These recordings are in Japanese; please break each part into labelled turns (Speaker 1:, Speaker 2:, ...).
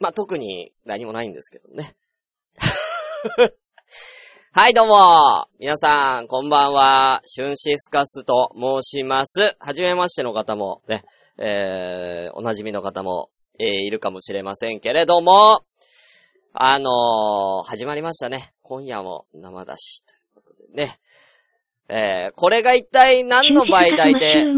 Speaker 1: まあ、特に何もないんですけどね。はい、どうも。皆さん、こんばんは。シュンシスカスと申します。はじめましての方も、ね、えー、お馴染みの方も、えー、いるかもしれませんけれども、あのー、始まりましたね。今夜も生出しということでね。えー、これが一体何の媒体で、ね、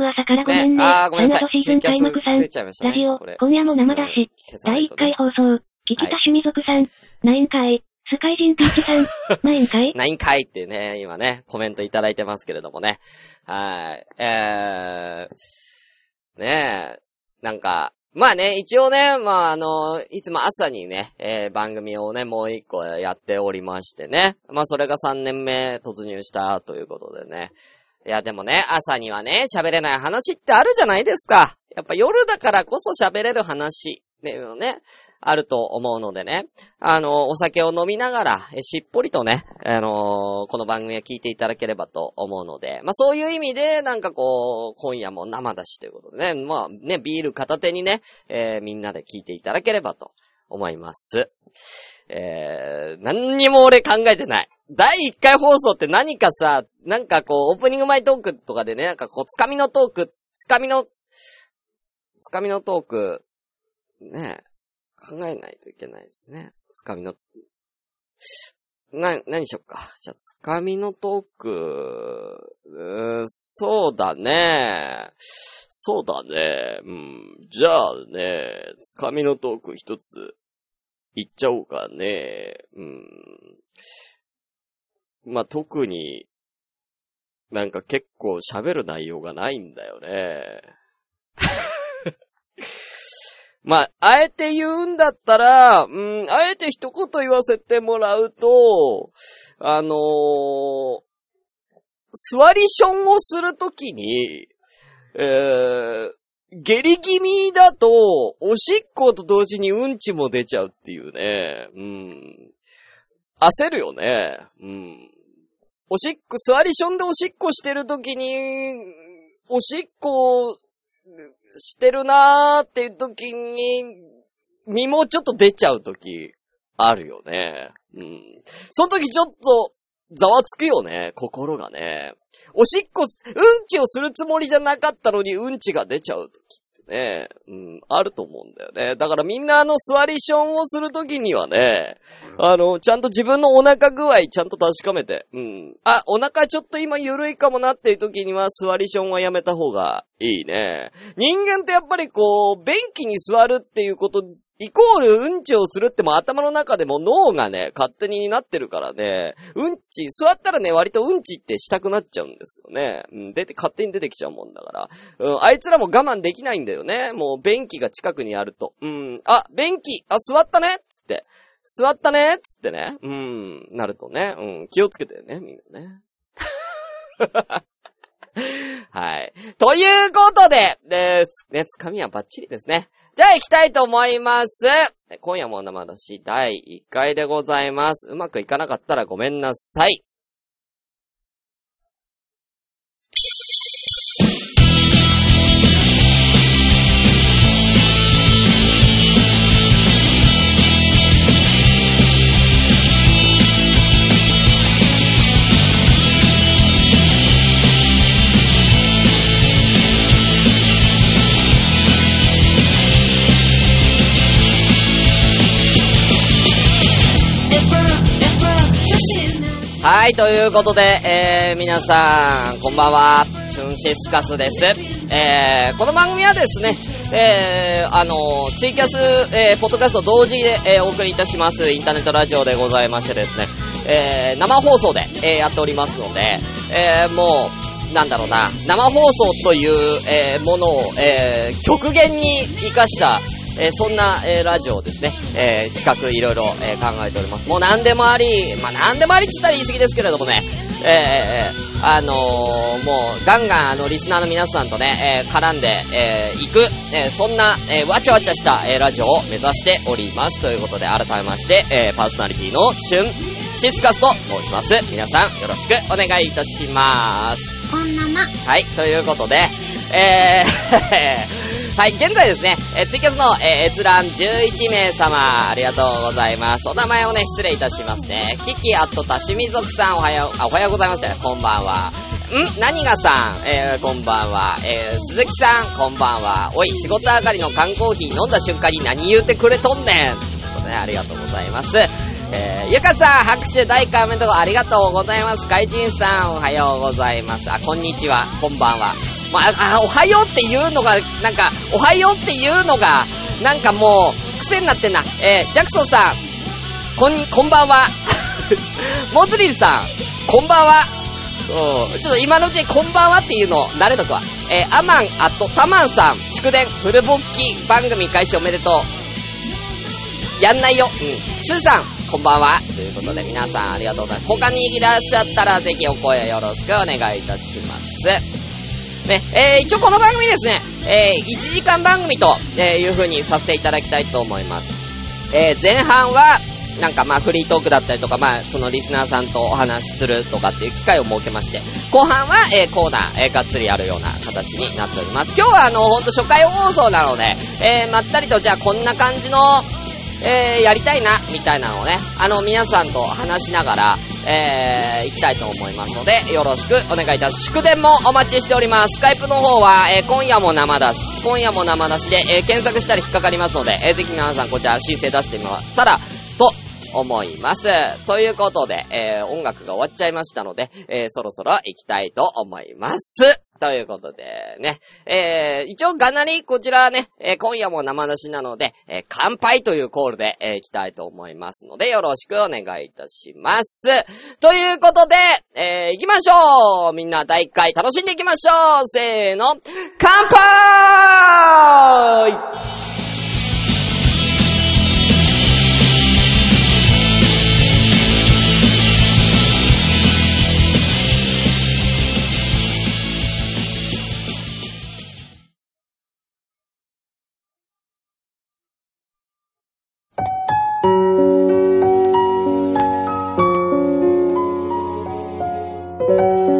Speaker 1: あー、ごめんなさい。ツイキャス出ちゃいましたね。ラジオ、
Speaker 2: 今夜も生出し。第1回放送。聞きた趣味族さん。ナイン回。スカイジンピッチさん。ナイン回
Speaker 1: ナイン回ってね、今ね、コメントいただいてますけれどもね。はい。えー、ねえ、なんか、まあね、一応ね、まああの、いつも朝にね、えー、番組をね、もう一個やっておりましてね。まあそれが3年目突入したということでね。いやでもね、朝にはね、喋れない話ってあるじゃないですか。やっぱ夜だからこそ喋れる話。ね、ね、あると思うのでね、あの、お酒を飲みながら、しっぽりとね、あのこの番組を聞いていただければと思うので、まあそういう意味で、なんかこう、今夜も生だしということでね、まあね、ビール片手にね、えー、みんなで聞いていただければと思います。えー、何にも俺考えてない。第1回放送って何かさ、なんかこう、オープニングマイトークとかでね、なんかこう、つかみのトーク、つかみの、つかみのトーク、ね、考えないといけないですね。つかみの、な、何しよっか。じゃあ、つかみのトーク、うーんそうだね。そうだね。うん。じゃあね、つかみのトーク一つ、いっちゃおうかね。うん。まあ、特に、なんか結構喋る内容がないんだよね。まあ、あえて言うんだったら、うん、あえて一言言わせてもらうと、あのー、座りションをするときに、えー、下痢気味だと、おしっこと同時にうんちも出ちゃうっていうね。うん。焦るよね。うん。おしっこ、座りションでおしっこしてるときに、おしっこしてるなーっていう時に、身もちょっと出ちゃう時、あるよね。うん。その時ちょっと、ざわつくよね、心がね。おしっこ、うんちをするつもりじゃなかったのにうんちが出ちゃう時ね、うん、あると思うんだよね。だからみんなあの座りションをするときにはね、あの、ちゃんと自分のお腹具合ちゃんと確かめて、うん。あ、お腹ちょっと今緩いかもなっていう時には座りションはやめた方がいいね。人間ってやっぱりこう、便器に座るっていうことイコールうんちをするっても頭の中でも脳がね、勝手になってるからね、うんち、座ったらね、割とうんちってしたくなっちゃうんですよね。うん、出て、勝手に出てきちゃうもんだから。うん、あいつらも我慢できないんだよね。もう便器が近くにあると。うん、あ、便器、あ、座ったねつって。座ったねつってね。うん、なるとね。うん、気をつけてね、みんなね。はい。ということで、で、ね、つかみはバッチリですね。じゃあ行きたいと思います。今夜も生出し第1回でございます。うまくいかなかったらごめんなさい。はい、ということで、えー、皆さん、こんばんは、チュンシスカスです。えー、この番組はですね、えー、あの、ツイキャス、えー、ポッドキャスト同時で、えー、お送りいたします、インターネットラジオでございましてですね、えー、生放送で、えー、やっておりますので、えー、もう、なんだろうな、生放送という、えー、ものを、えー、極限に活かした、えー、そんな、えー、ラジオをですね、えー、企画いろいろ、え考えております。もう何でもあり、まあ、何でもありって言ったら言い過ぎですけれどもね、えー、あのー、もう、ガンガン、あの、リスナーの皆さんとね、え絡んで、え行く、えそんな、えわちゃわちゃした、えラジオを目指しております。ということで、改めまして、えパーソナリティのシュン、シスカスと申します。皆さん、よろしくお願いいたします。
Speaker 2: こんなま。
Speaker 1: はい、ということで、えー はい、現在ですね、えー、ツイキャスの、えー、閲覧11名様、ありがとうございます。お名前をね、失礼いたしますね。キキアットタシミ族さん、おはよう、あ、おはようございますね。こんばんは。ん？何がさん、えー、こんばんは。えー、鈴木さん、こんばんは。おい、仕事上がりの缶コーヒー飲んだ瞬間に何言うてくれとんねん。ことで、ありがとうございます。えー、ゆかさん、拍手大コメントありがとうございます。怪人さん、おはようございます。あ、こんにちは、こんばんは。まあ、あ、おはようっていうのが、なんか、おはようっていうのが、なんかもう、癖になってんな。えー、ジャクソンさん、こん、こんばんは。モズリルさん、こんばんは。うん、ちょっと今のうちにこんばんはっていうのを、慣れとくわ。えー、アマン、あと、タマンさん、祝電、フルボッキ番組開始おめでとう。やんないよ。うん。スーさん、こんばんは。ということで皆さんありがとうございます。他にいらっしゃったらぜひお声よろしくお願いいたします。ね、えー、一応この番組ですね、えー、1時間番組と、えー、いう風にさせていただきたいと思います。えー、前半は、なんかまあフリートークだったりとか、まあそのリスナーさんとお話しするとかっていう機会を設けまして、後半は、えー、コーナー、えー、がっつりやるような形になっております。今日はあの、ほんと初回放送なので、えー、まったりとじゃあこんな感じの、えー、やりたいな、みたいなのをね、あの、皆さんと話しながら、えー、行きたいと思いますので、よろしくお願いいたします。祝電もお待ちしております。スカイプの方は、えー、今夜も生出し、今夜も生出しで、えー、検索したら引っかかりますので、えー、ぜひ皆さんこちら申請出してみたら、と、思います。ということで、えー、音楽が終わっちゃいましたので、えー、そろそろ行きたいと思います。ということで、ね。えー、一応がなり、こちらね、えー、今夜も生出しなので、えー、乾杯というコールで、えー、行きたいと思いますので、よろしくお願いいたします。ということで、えー、行きましょうみんな第1回楽しんでいきましょうせーの、乾杯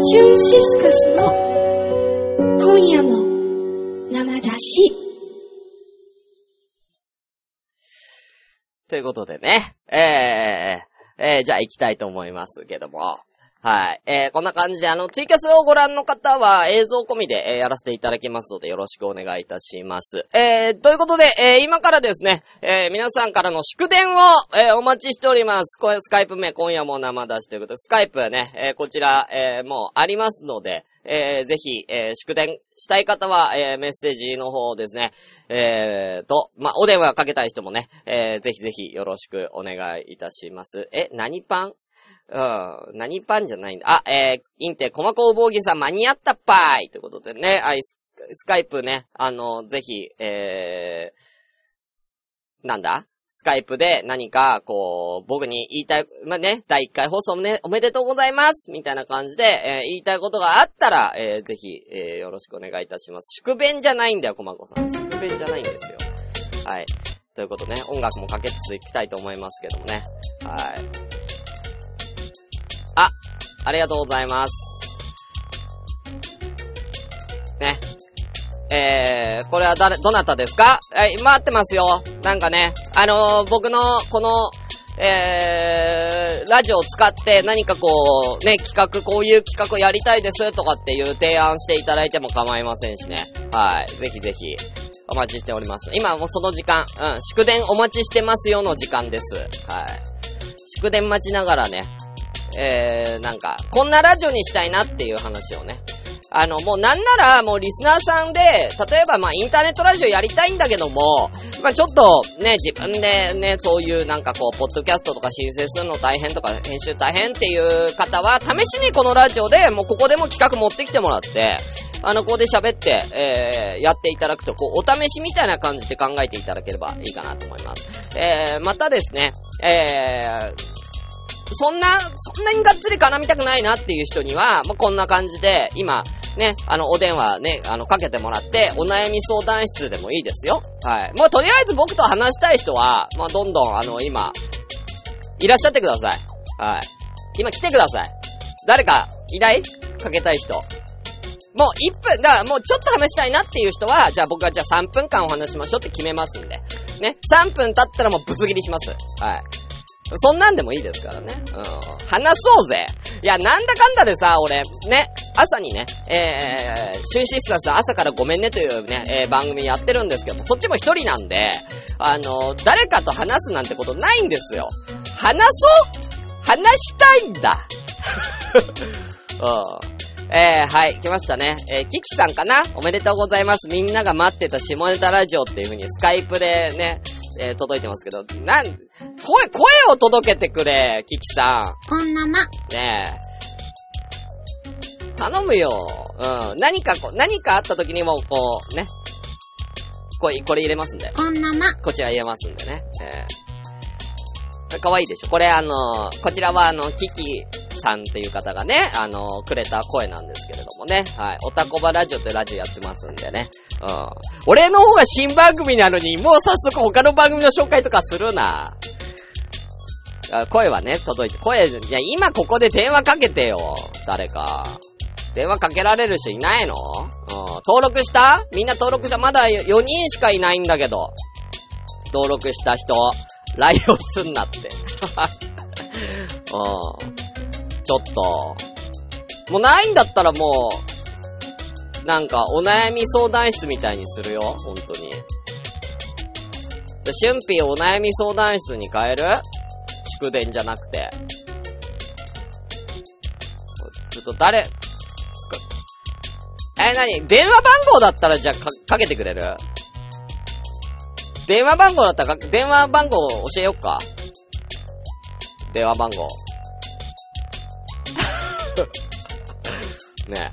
Speaker 3: シュンシスカスの今夜も生だし。
Speaker 1: ということでね、えー、えー、じゃあ行きたいと思いますけども。はい。えー、こんな感じで、あの、ツイキャスをご覧の方は映像込みで、えー、やらせていただきますので、よろしくお願いいたします。えー、ということで、え、今からですね、え、皆さんからの祝電を、え、お待ちしております。これ、スカイプ名、今夜も生出しということで、スカイプね、え、こちら、え、もうありますので、えー、ぜひ、え、祝電したい方は、え、メッセージの方ですね、えー、と、ま、お電話かけたい人もね、えー、ぜひぜひよろしくお願いいたします。え、何パンうん。何パンじゃないんだ。あ、えー、インテ、コマコウボーギさん間に合ったぱーいということでね、あい、ススカイプね、あの、ぜひ、えー、なんだ？スカイプで何か、こう、僕に言いたい、まあ、ね、第1回放送もね、おめでとうございますみたいな感じで、えー、言いたいことがあったら、えー、ぜひ、えー、よろしくお願いいたします。宿弁じゃないんだよ、コマコさん。宿弁じゃないんですよ。はい。ということね、音楽もかけつついきたいと思いますけどもね。はい。あ、りがとうございます。ね。えー、これは誰、どなたですか？えー、待ってますよ。なんかね、あのー、僕の、この、えー、ラジオを使って何かこう、ね、企画、こういう企画やりたいですとかっていう提案していただいても構いませんしね。はい。ぜひぜひ、お待ちしております。今もうその時間、うん、祝電お待ちしてますよの時間です。はい。祝電待ちながらね、えー、なんか、こんなラジオにしたいなっていう話をね。あの、もうなんなら、もうリスナーさんで、例えばまあインターネットラジオやりたいんだけども、まあちょっとね、自分でね、そういうなんかこう、ポッドキャストとか申請するの大変とか、編集大変っていう方は、試しにこのラジオで、もうここでも企画持ってきてもらって、あの、ここで喋って、えー、やっていただくと、こう、お試しみたいな感じで考えていただければいいかなと思います。えー、またですね、えー、そんな、そんなにがっつり絡みたくないなっていう人には、まあ、こんな感じで、今、ね、あの、お電話ね、あの、かけてもらって、お悩み相談室でもいいですよ。はい。もうとりあえず僕と話したい人は、まあ、どんどん、あの、今、いらっしゃってください。はい。今来てください。誰か、いない？かけたい人。もう1分、だからもうちょっと話したいなっていう人は、じゃあ僕はじゃあ3分間お話しましょうって決めますんで。ね。3分経ったらもうぶつ切りします。はい。そんなんでもいいですからね。うん。話そうぜ。いや、なんだかんだでさ、俺、ね、朝にね、えー、シュンシスカス朝からごめんねというね、えー、番組やってるんですけども、そっちも一人なんで、あの、誰かと話すなんてことないんですよ。話そう？話したいんだ。うん。えー、はい、来ましたね。えー、キキさんかな？おめでとうございます。みんなが待ってた下ネタラジオっていう風にスカイプでね、えー、届いてますけど、なん、声、声を届けてくれ、キキさ
Speaker 3: こんなま。
Speaker 1: ん。ねえ。頼むよ。うん。何かこう、何かあった時にも、こう、ね。これ、これ入れますんで。
Speaker 3: こんなま。
Speaker 1: こちら入れますんでね。えー、かわいいでしょ。これあのこちらはあの、キキさんっていう方がね、あのくれた声なんですけれどもね。はい。おたこばラジオってラジオやってますんでね。うん。俺の方が新番組なのに、もう早速他の番組の紹介とかするな。声はね、届いて、声、いや、今ここで電話かけてよ。誰か。電話かけられる人いないの？うん。登録した？みんな登録した？まだ4人しかいないんだけど。登録した人、ライオンすんなって。うん。ちょっと。もうないんだったらもう、なんかお悩み相談室みたいにするよ。本当に。じゃ、春辟お悩み相談室に変える？祝電じゃなくて。ちょっと誰、つか、え、なに電話番号だったらじゃあか、かけてくれる？電話番号だったらか、電話番号教えよっか。電話番号。ねえ。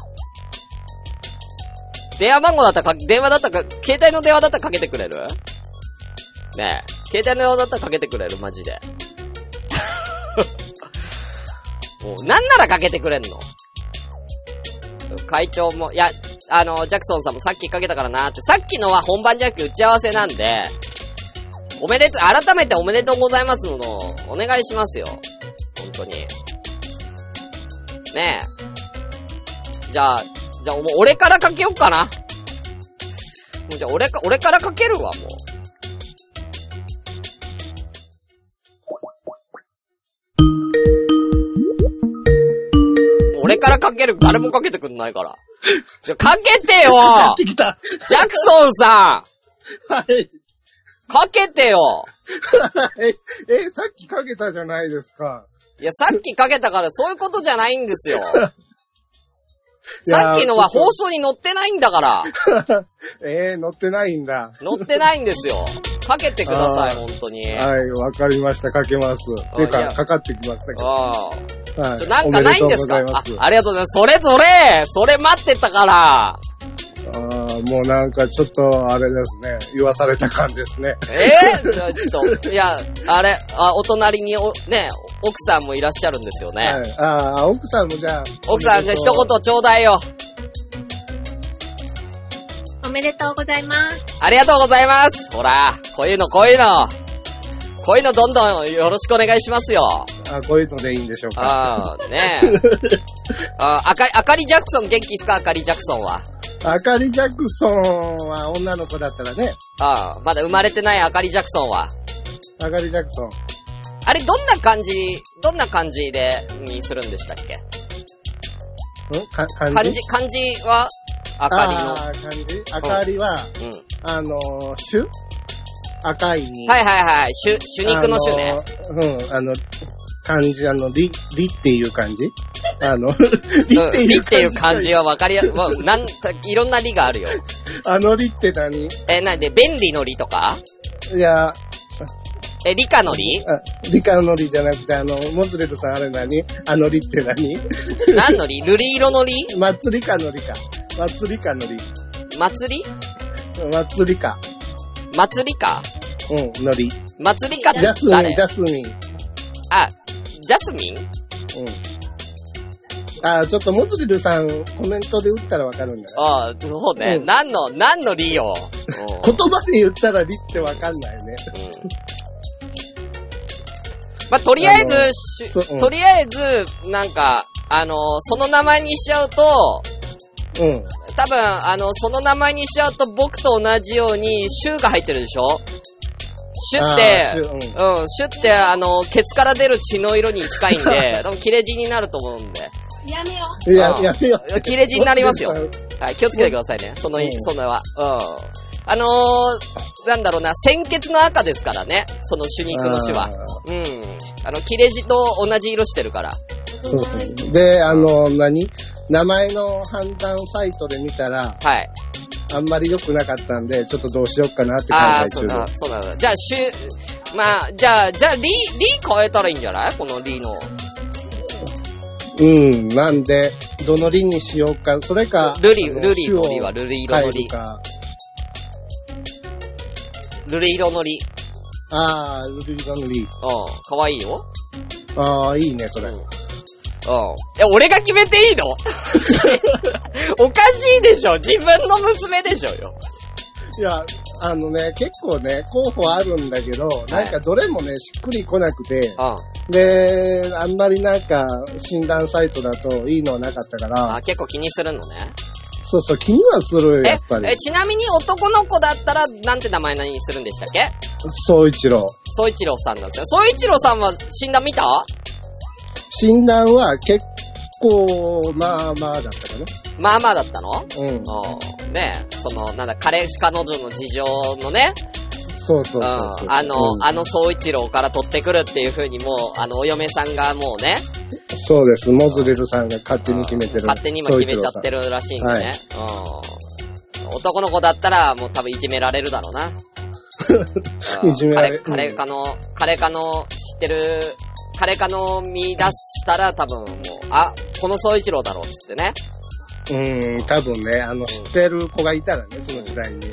Speaker 1: 電話番号だったらか、電話だったか、携帯の電話だったらかけてくれる？ねえ。携帯の電話だったらかけてくれる？マジで。もう、なんならかけてくれんの？会長も、いや、あの、ジャクソンさんもさっきかけたからなって、さっきのは本番じゃなくて打ち合わせなんで、おめでとう、改めておめでとうございますの、お願いしますよ。本当に。ねえ。じゃあ、じゃあもう俺からかけよっかな。もうじゃあ俺か、俺からかけるわ、もう。俺からかける、誰もかけてくんないから。じゃ、かけてよ
Speaker 4: やってきた。
Speaker 1: ジャクソンさ
Speaker 4: はい。
Speaker 1: んかけてよ
Speaker 4: え、え、さっきかけたじゃないですか。
Speaker 1: いや、さっきかけたからそういうことじゃないんですよ。さっきのは放送に載ってないんだから。
Speaker 4: えー、乗ってないんだ。
Speaker 1: 載ってないんですよ。かけてください、本当に。
Speaker 4: はい、わかりました。かけます。てか、かかってきましたけど。
Speaker 1: ああ。
Speaker 4: はい。
Speaker 1: なんかないんですか？あ
Speaker 4: おめでとうございます。、
Speaker 1: ありがとうございます。それぞれそれ待ってたから
Speaker 4: あーもうなんかちょっと、あれですね。言わされた感ですね。
Speaker 1: えー、じゃあちょっと、いや、あれ、あ、お隣にお、ね、奥さんもいらっしゃるんですよね。
Speaker 4: はい。ああ、奥さんもじゃあ。
Speaker 1: 奥さん、じゃあ一言ちょうだいよ。
Speaker 3: おめでとうございます。
Speaker 1: ありがとうございます。ほら、こういうの、こういうの。こういうのどんどんよろしくお願いしますよ。
Speaker 4: うあこういうのでいいんでしょうか？
Speaker 1: ああ、ねえ。ああかり、あかりジャクソン元気ですか？あかりジャクソンは。
Speaker 4: あかりジャクソンは女の子だったらね。
Speaker 1: ああ、まだ生まれてないあかりジャクソンは。
Speaker 4: あかりジャクソン。
Speaker 1: あれ、どんな感じ、どんな感じで、にするんでしたっけ？
Speaker 4: ん？か漢字
Speaker 1: 漢字、漢字は、あか
Speaker 4: あー漢字あかりは、
Speaker 1: りの。うん。
Speaker 4: あのー、種？赤いに。
Speaker 1: はいはいはい。主、主肉の種ね。
Speaker 4: あのー。うん、あの、漢字、あの、り、りっていう漢字あの、りって
Speaker 1: うん。
Speaker 4: いう
Speaker 1: りっていう漢
Speaker 4: 漢
Speaker 1: 字はわかりや、まあ、なんか、いろんなりがあるよ。
Speaker 4: あのりって何？
Speaker 1: え、なんで、便利のりとか？
Speaker 4: いや、
Speaker 1: え、理科のり？
Speaker 4: あ、理科のりじゃなくて、あの、モズレルさんあれ何？あのりって何？
Speaker 1: 何のり？瑠璃色のり？
Speaker 4: 祭りかのりか。祭りかのり。
Speaker 1: 祭り？
Speaker 4: 祭りか。
Speaker 1: 祭りか
Speaker 4: うん、のり。
Speaker 1: 祭りかって
Speaker 4: ジャスミン、
Speaker 1: 誰
Speaker 4: ジャスミン。
Speaker 1: あ、ジャスミン？
Speaker 4: うん。あ、ちょっとモズレルさんコメントで打ったらわかるんだよ。
Speaker 1: ああ、そうね。
Speaker 4: うん
Speaker 1: 何の、何のりよ。うん
Speaker 4: 言葉で言ったらりってわかんないね。
Speaker 1: うんまあ、とりあえずし
Speaker 4: そううん
Speaker 1: とりあえず、なんか、あのその名前にしちゃうと、
Speaker 4: うん。
Speaker 1: 多分、あの、その名前にしちゃうと僕と同じように、シューが入ってるでしょ？シュって
Speaker 4: シ、ュうん
Speaker 1: うん、シュって、あの、ケツから出る血の色に近いんで、多分切れ字になると思うんで。
Speaker 3: やめよ
Speaker 4: いや
Speaker 1: う、ん
Speaker 4: やめよう。
Speaker 1: 切れ字になりますよ。はい、気をつけてくださいね。その、
Speaker 4: うん
Speaker 1: そのは。うん。あのー、なんだろうな、鮮血の赤ですからね。その手肉の種は。うん。あの、切れ字と同じ色してるから。
Speaker 4: そうそう。で、あの、何？名前の判断サイトで見たら、
Speaker 1: はい。
Speaker 4: あんまり良くなかったんで、ちょっとどうしようかなって考
Speaker 1: ああ、
Speaker 4: え中で
Speaker 1: そうだ、そうなんだ。じゃあ、しゅ、まあ、じゃあ、じゃあ、リ、リ変えたらいいんじゃない？このリの。
Speaker 4: うん、なんで、どのリにしようか、それか、
Speaker 1: ルリ、ルリのリ
Speaker 4: 種を
Speaker 1: はルリ色の
Speaker 4: 変え
Speaker 1: リ
Speaker 4: る。か。
Speaker 1: ルリ色のリ。
Speaker 4: ああ、ルリ色のリ。
Speaker 1: うん。かわいいよ。
Speaker 4: ああ、いいね、それ。
Speaker 1: うん。うん。え、俺が決めていいの？おかしいでしょ自分の娘でしょよ。
Speaker 4: いや、あのね、結構ね、候補あるんだけど、なんかどれもね、しっくりこなくて、
Speaker 1: うん。
Speaker 4: で、あんまりなんか、診断サイトだといいのはなかったから
Speaker 1: あ、、結構気にするのね。
Speaker 4: そうそう、気にはするよ、やっぱり
Speaker 1: え、。ちなみに男の子だったら、なんて名前何にするんでしたっけ？
Speaker 4: 総一郎。
Speaker 1: 総一郎さんなんですよ。総一郎さんは診断見た？
Speaker 4: 診断は結構、まあまあだったかな。
Speaker 1: まあまあだったの？
Speaker 4: うん。
Speaker 1: うん。ねその、なんだ、彼氏彼女の事情のね、
Speaker 4: そうそう
Speaker 1: うん
Speaker 4: そうそう。
Speaker 1: あの、
Speaker 4: うん
Speaker 1: あの総一郎から取ってくるっていう風にもう、あの、お嫁さんがもうね、
Speaker 4: そうです。モズレルさんが勝手に決めてる。
Speaker 1: 勝手に今決めちゃってるらしいんでね。うん。男の子だったら、もう多分いじめられるだろうな。うん
Speaker 4: いじめられる
Speaker 1: 彼、彼かの、彼かの知ってる、彼かの見出したら多分もう、あ、この総一郎だろうっつってね。
Speaker 4: うん、多分ね、あの、知ってる子がいたらね、その時代に。
Speaker 1: うん。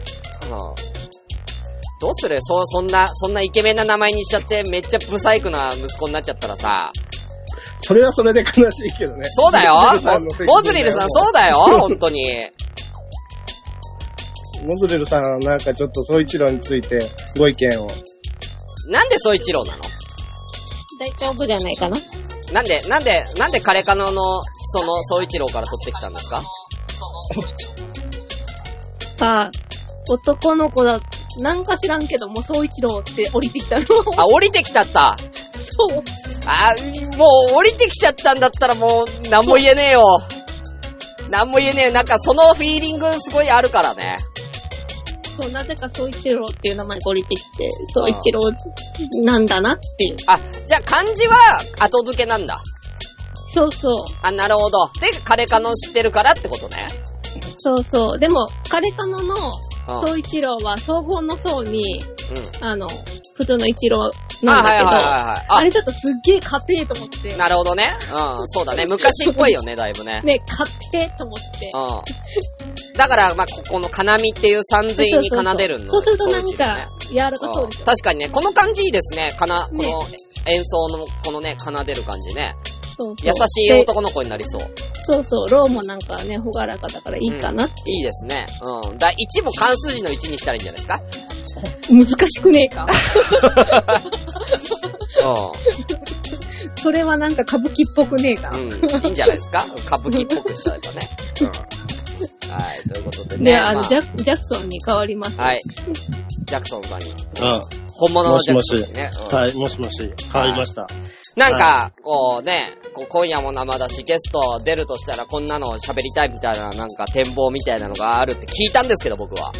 Speaker 1: どうする？そう、そんな、そんなイケメンな名前にしちゃって、めっちゃブサイクな息子になっちゃったらさ。
Speaker 4: それはそれで悲しいけどね。
Speaker 1: そうだよ
Speaker 4: モズ
Speaker 1: リルさん、そうだよ 本当に。
Speaker 4: モズレルさんはなんかちょっと総一郎についてご意見を。
Speaker 1: なんで総一郎なの？
Speaker 3: 大丈夫じゃないかな
Speaker 1: なんで、なんで、なんで彼かのの、その、総一郎から取ってきたんですか？
Speaker 3: あ、男の子だ、なんか知らんけど、もう総一郎って降りてきたの。
Speaker 1: あ、降りてきちゃった。
Speaker 3: そう。
Speaker 1: あ、もう降りてきちゃったんだったらもう、なんも言えねえよ。なんも言えねえよ。なんかそのフィーリングすごいあるからね。
Speaker 3: そう、なぜか総一郎っていう名前が降りてきて、総一郎なんだなっていう。
Speaker 1: あ、じゃあ漢字は後付けなんだ。
Speaker 3: そうそう。
Speaker 1: あ、なるほど。で、彼かの知ってるからってことね。
Speaker 3: そうそう。でも、彼かのの
Speaker 1: うん。
Speaker 3: 総一郎は総合の層に、
Speaker 1: うん。
Speaker 3: あの、普通の一郎
Speaker 1: あ、
Speaker 3: なんだけど、
Speaker 1: はいはいはいはい。
Speaker 3: あれちょっとすっげえ家庭と思って。
Speaker 1: なるほどね。うん、そうだね。昔っぽいよね、だいぶね。
Speaker 3: ね、家庭と思って。
Speaker 1: うん。だから、まあ、ここの金見っていう三髄に奏でるの
Speaker 3: そうするとなん
Speaker 1: そういう字ね
Speaker 3: か、柔らかそうで。
Speaker 1: 確かにね、この感じいいですね。かな、こ
Speaker 3: ね
Speaker 1: の演奏の、このね、奏でる感じね。
Speaker 3: そうそう
Speaker 1: 優しい
Speaker 3: で
Speaker 1: 男の子になりそう。
Speaker 3: そうそう、ローもなんかね、ほがらかだからいいかな。
Speaker 1: いいですね。うん。だ、1も関数字の1にしたらいいんじゃないですか？
Speaker 3: 難しくねえか？
Speaker 1: う
Speaker 3: それはなんか歌舞伎っぽくねえか？
Speaker 1: ん。うん。いいんじゃないですか？歌舞伎っぽくしちゃえばね。うん。はい、ということでね。
Speaker 3: で、あの、
Speaker 1: ま
Speaker 3: ジャジャクソンに変わります。
Speaker 1: はい。ジャクソンさんに。
Speaker 4: うん。
Speaker 1: 本物のジャクソンにね。うん
Speaker 4: はい、もしもし、変わりました。
Speaker 1: なんか、こうね、こう今夜も生だし、ゲスト出るとしたらこんなの喋りたいみたいな、なんか展望みたいなのがあるって聞いたんですけど、僕は。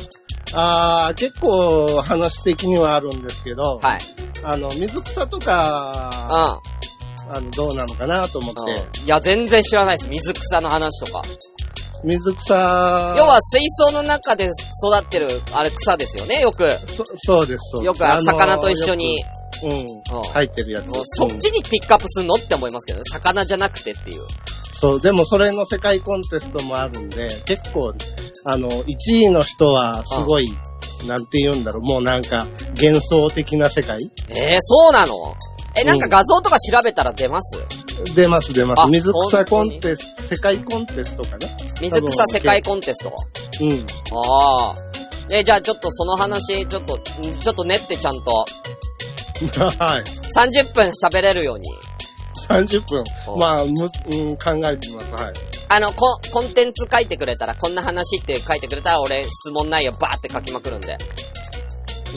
Speaker 4: あー、結構話的にはあるんですけど、
Speaker 1: はい。
Speaker 4: あの、水草と
Speaker 1: う
Speaker 4: か、
Speaker 1: ん。
Speaker 4: あの、どうなのかなと思って、
Speaker 1: うん。いや、全然知らないです。水草の話とか。
Speaker 4: 水草、
Speaker 1: 要は水槽の中で育ってる、あれ草ですよね、よく。
Speaker 4: そそうです、そうです。
Speaker 1: よく魚と一緒に。。
Speaker 4: うん、入ってるやつ。
Speaker 1: そっちにピックアップすんのって思いますけどね。魚じゃなくてっていう。
Speaker 4: そう、でもそれの世界コンテストもあるんで、結構、あの、1位の人はすごい、なんて言うんだろう、もうなんか、幻想的な世界
Speaker 1: えー、そうなの？え、なんか画像とか調べたら出ます、
Speaker 4: 出ます出ま
Speaker 1: あ
Speaker 4: す。水草コンテスト、世界コンテストかな
Speaker 1: 水草世界コンテスト？
Speaker 4: うん。
Speaker 1: ああ。え、じゃあちょっとその話、ちょっと、んちょっと練ってちゃんと、
Speaker 4: はい。
Speaker 1: 30分喋れるように。
Speaker 4: 30分
Speaker 1: お。
Speaker 4: まあ、む、うん、考えてみます。はい。
Speaker 1: あの、ココンテンツ書いてくれたら、こんな話って書いてくれたら、俺、質問内容バーって書きまくるんで。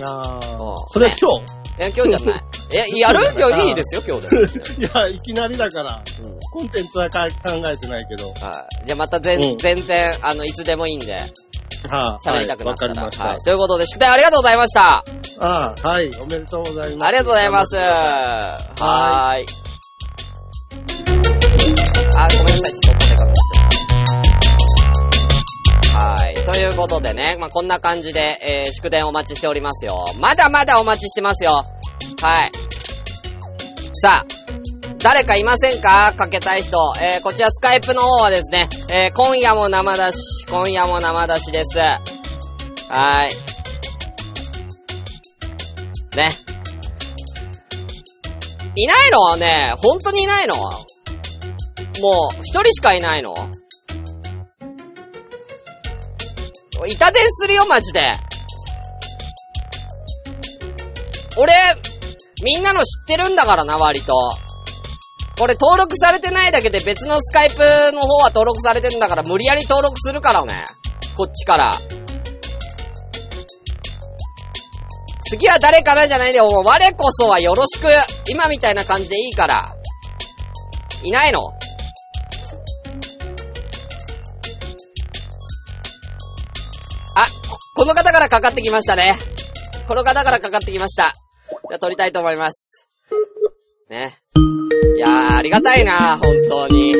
Speaker 4: あ
Speaker 1: うん
Speaker 4: あ。それ今
Speaker 1: え、今日じゃない。え、やる？いや、いいですよ、今日で。
Speaker 4: 日 いや、いきなりだから、
Speaker 1: うん
Speaker 4: コンテンツはか考えてないけど。
Speaker 1: はい。じゃあまた全、
Speaker 4: うん
Speaker 1: 全然、あの、いつでもいいんで、
Speaker 4: はい、
Speaker 1: 喋りたくなったら。
Speaker 4: わかりました。
Speaker 1: はい。ということで、宿題ありがとうございました。
Speaker 4: ああ、はい、おめでとうございます。
Speaker 1: ありがとうございます。はーい。あ、ごめんなさい。ちょっとお金かかっちゃった。はい。ということでね、まあ、こんな感じで、えー、祝電お待ちしておりますよ。まだまだお待ちしてますよ。はい。さあ、誰かいませんか？かけたい人。えー、こちらスカイプの方はですね、えー、今夜も生出し、今夜も生出しです。はい。ね。いないの？ね本当にいないの？もう、一人しかいないの？板伝するよ、マジで。俺、みんなの知ってるんだからな、割と。これ登録されてないだけで別のスカイプの方は登録されてるんだから無理やり登録するからね。こっちから。次は誰かなじゃないで、もう我こそはよろしく。今みたいな感じでいいから。いないの？この方からかかってきましたね。この方からかかってきました。じゃあ撮りたいと思います。ね。いやー、ありがたいな、本当に。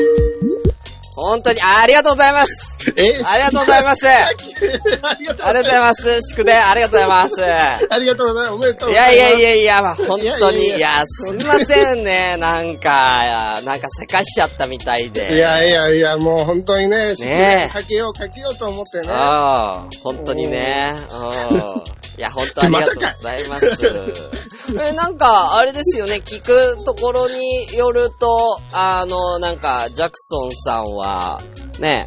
Speaker 1: 本当に、ありがとうございます。
Speaker 4: え？
Speaker 1: ありがとうございます。あ
Speaker 4: ありがとう
Speaker 1: ございます。祝電、ありがとうございます。
Speaker 4: ありがとうございます。おめでとう
Speaker 1: い
Speaker 4: ございます。
Speaker 1: やいやいやいや、まあ、本当に、い
Speaker 4: いやいやい
Speaker 1: や、すみませんね、なんか、なんかせかしちゃったみたいで。
Speaker 4: いやいやいや、もう本当にね、
Speaker 1: ねえ
Speaker 4: かけようかけようと思ってね。
Speaker 1: ああ、本当にね。うん。いや、本当ありがとうございます。え、なんか、あれですよね、聞くところによると、あの、なんか、ジャクソンさんは、ね、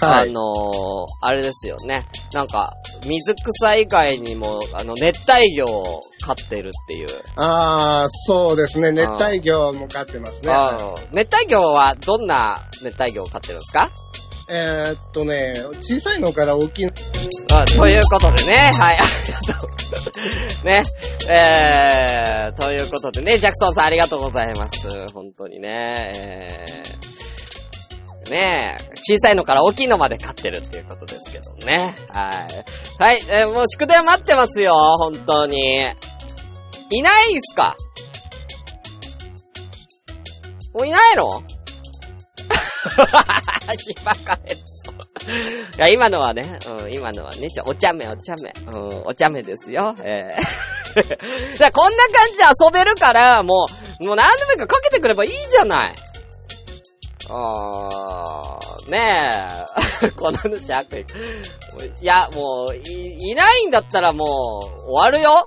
Speaker 4: はい。
Speaker 1: あのーあれですよね。なんか、水草以外にも、あの、熱帯魚を飼ってるっていう。
Speaker 4: ああ、そうですね。熱帯魚も飼ってますね。
Speaker 1: 熱帯魚はどんな熱帯魚を飼ってるんですか？
Speaker 4: えーっとね、小さいのから大きいの。
Speaker 1: あということでね、はい、ありがとう。ね、えー、ということでね、ジャクソンさんありがとうございます。本当にね、えー、ねえ、小さいのから大きいのまで飼ってるっていうことですけどね。はい。はい、えーもう宿題待ってますよ、本当に。いないんすか？もういないの？しばかれそう。いや、今のはね、うん、今のはね、ちょ、お茶目、お茶目。うん、お茶目ですよ。ええだからこんな感じで遊べるから、もう、もう何でもいいかかけてくればいいじゃない。あー、ねえ。この話悪意。いや、もう、い、いないんだったらもう、終わるよ。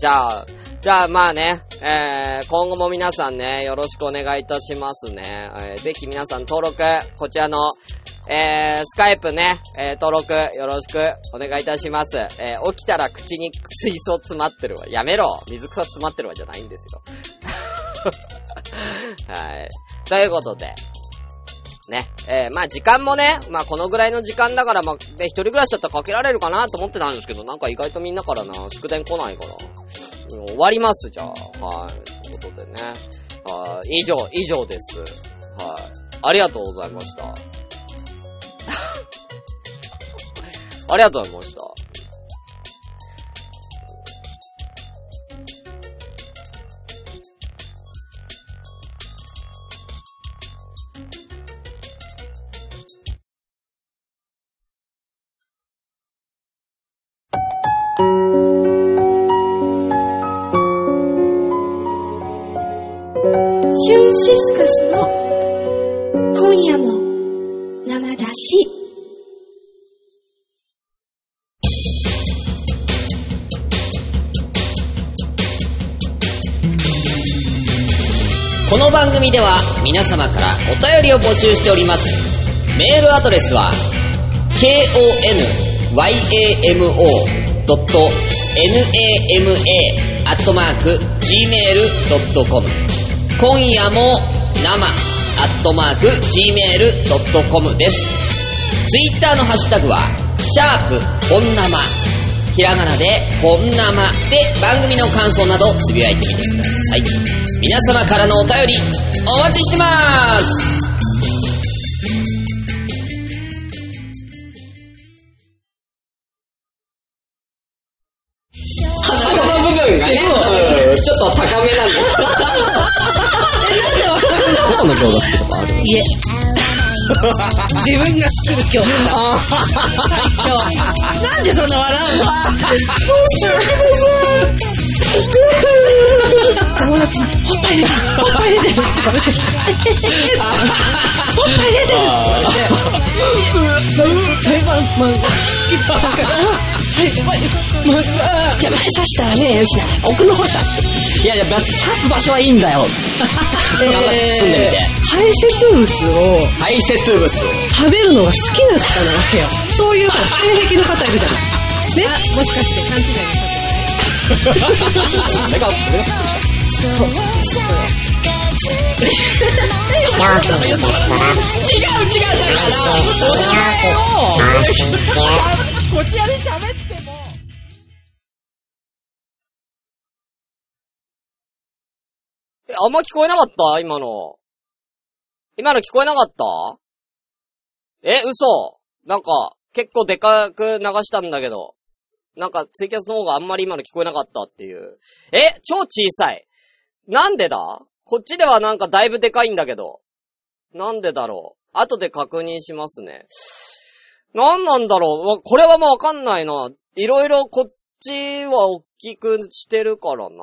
Speaker 1: じゃあ、じゃあまあね、えー、今後も皆さんね、よろしくお願いいたしますね。えー、ぜひ皆さん登録、こちらの、えー、スカイプね、えー、登録よろしくお願いいたします。えー、起きたら口に水槽詰まってるわ。やめろ水草詰まってるわじゃないんですよ。はい。ということで、ね。えー、まあ時間もね、まあこのぐらいの時間だから、まあ、で、一人暮らしだったらかけられるかなと思ってたんですけど、なんか意外とみんなからな、祝電来ないから。うん終わります、じゃあ。はい。ということでね。はい。以上、以上です。はい。ありがとうございました。ありがとうございました。
Speaker 5: この番組では皆様からお便りを募集しております。メールアドレスは、konyamo.nama.gmail.com 今夜も生、アットマーク、gmail.com です。ツイッターのハッシュタグは、シャープ、本生。ひらがなで、本生で番組の感想などつぶやいてみてください。皆様からのお便り、お待ちしてますこの部分がね、ちょっと高めなんです。どこの餃子好きとかある
Speaker 6: いえ。自分が作る今日。なんでそんな笑うの？友達に、おっぱい出てる、おっぱい出てる。って言われて、おっぱい出てる。って言われて、それは、まあ、好きだから、はい、まあ、じゃあ前刺したらね、よしな、奥の方刺して。
Speaker 5: いやいや、刺す場所はいいんだよ。頑張って進んでみて。
Speaker 6: 排泄物を
Speaker 5: 排泄物。
Speaker 6: 食べる。のが好きな方なわけよ。そういう性癖の方いる。じゃない。ねもしかして勘違いなさってない
Speaker 5: 俺が、俺が
Speaker 6: そう。違う。違う。だから、それを、こちらで喋っても。
Speaker 1: え、あんま聞こえなかった今の。今の聞こえなかったえ、嘘なんか、結構でかく流したんだけど。なんか、ツイキャスの方があんまり今の聞こえなかったっていう。え超小さい。なんでだ？こっちではなんかだいぶでかいんだけど。なんでだろう？後で確認しますね。なんなんだろう？これはもうわかんないな。いろいろこっちは大きくしてるからな。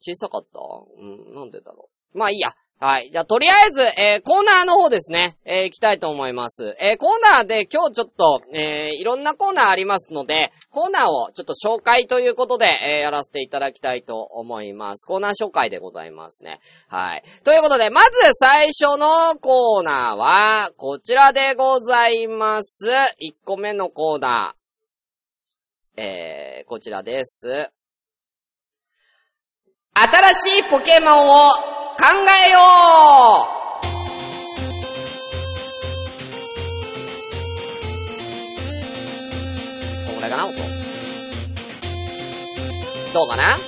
Speaker 1: 小さかった？うん、なんでだろう？まあいいや。はい。じゃあ、とりあえず、えー、コーナーの方ですね。えー、行きたいと思います。えー、コーナーで今日ちょっと、えー、いろんなコーナーありますので、コーナーをちょっと紹介ということで、えー、やらせていただきたいと思います。コーナー紹介でございますね。はい。ということで、まず最初のコーナーは、こちらでございます。1個目のコーナー。えー、こちらです。新しいポケモンを考えようこんぐらいかな？音。どうかな？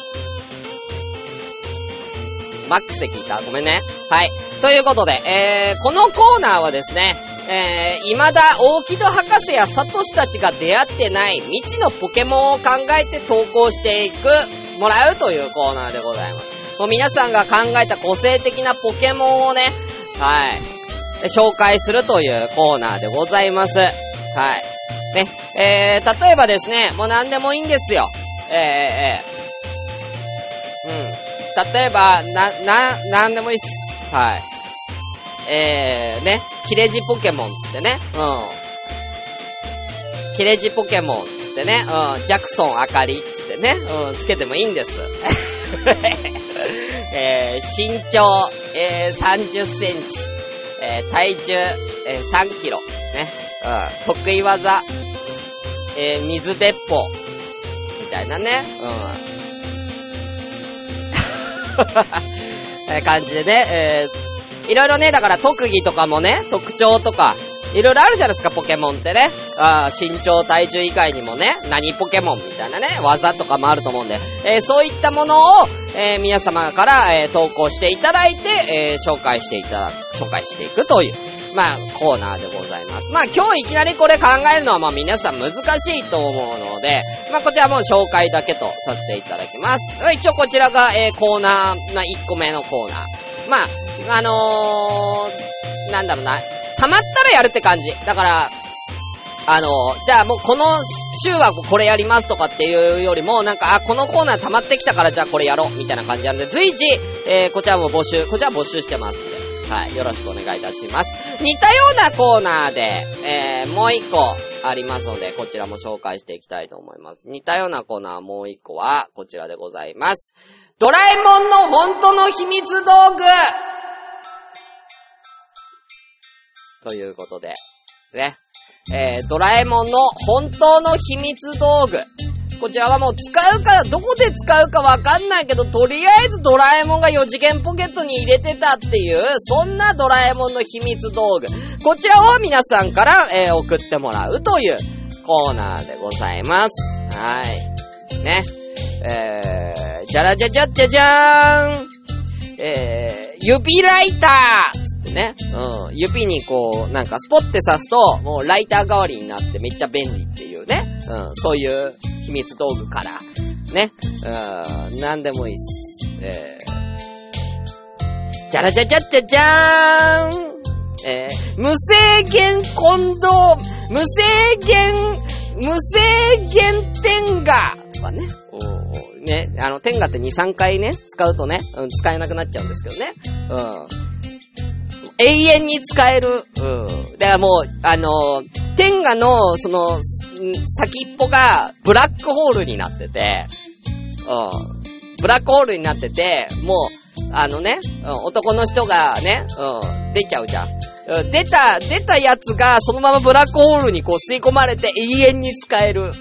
Speaker 1: マックスで聞いた？ごめんね。はい。ということで、えー、このコーナーはですね、えー、未だ大木戸博士やサトシたちが出会ってない未知のポケモンを考えて投稿していく、もらうというコーナーでございます。もう皆さんが考えた個性的なポケモンをね、はい、紹介するというコーナーでございます。はい。ね、えー、例えばですね、もう何でもいいんですよ。えー、えー、うん。例えば、な、な、なんでもいいっす。はい。えー、ね、キレジポケモンつってね。うん。キレジポケモンつってね。うん。ジャクソンあかりつってね。うん。つけてもいいんです。えー、身長、えー、30センチ。えー、体重、えー、3キロ。ね。うん。得意技、えー、水鉄砲。みたいなね。うん。え感じでね、えー、いろいろね、だから特技とかもね、特徴とか、いろいろあるじゃないですか、ポケモンってね。あー身長、体重以外にもね、何ポケモンみたいなね、技とかもあると思うんで、えーそういったものを、えー皆様から、えー投稿していただいて、えー紹介していただく、紹介していくという、まあ、コーナーでございます。まあ、今日いきなりこれ考えるのは、まあ、皆さん難しいと思うので、まあ、こちらも紹介だけとさせていただきます。一応こちらが、えーコーナー、まあ、1個目のコーナー。まあ、あのー、なんだろうな、溜まったらやるって感じ。だから、あの、じゃあもうこの週はこれやりますとかっていうよりも、なんか、あ、このコーナー溜まってきたからじゃあこれやろうみたいな感じなんで、随時、えー、こちらも募集、こちら募集してますんで、はい、よろしくお願いいたします。似たようなコーナーで、えー、もう一個ありますので、こちらも紹介していきたいと思います。似たようなコーナーもう一個は、こちらでございます。ドラえもんの本当の秘密道具ということで、ね。えー、ドラえもんの本当の秘密道具。こちらはもう使うか、どこで使うかわかんないけど、とりあえずドラえもんが4次元ポケットに入れてたっていう、そんなドラえもんの秘密道具。こちらを皆さんから、えー送ってもらうというコーナーでございます。はい。ね。えー、じゃらじゃじゃじゃじゃーんえー、指ライターね。うん。指にこう、なんかスポッて刺すと、もうライター代わりになってめっちゃ便利っていうね。うん。そういう秘密道具から。ね。うん。なんでもいいっす。えー、じゃらじゃじゃじゃじゃーんえー、無制限コンドーム、無制限、無制限天下とかね。うんね、あの、天下って2、3回ね、使うとね、うん、使えなくなっちゃうんですけどね。うん。永遠に使える。うん。だからもう、あのー、天下の、その、先っぽが、ブラックホールになってて、うん。ブラックホールになってて、もう、あのね、うん、男の人がね、うん、出ちゃうじゃん出た、出たやつが、そのままブラックホールにこう吸い込まれて永遠に使える。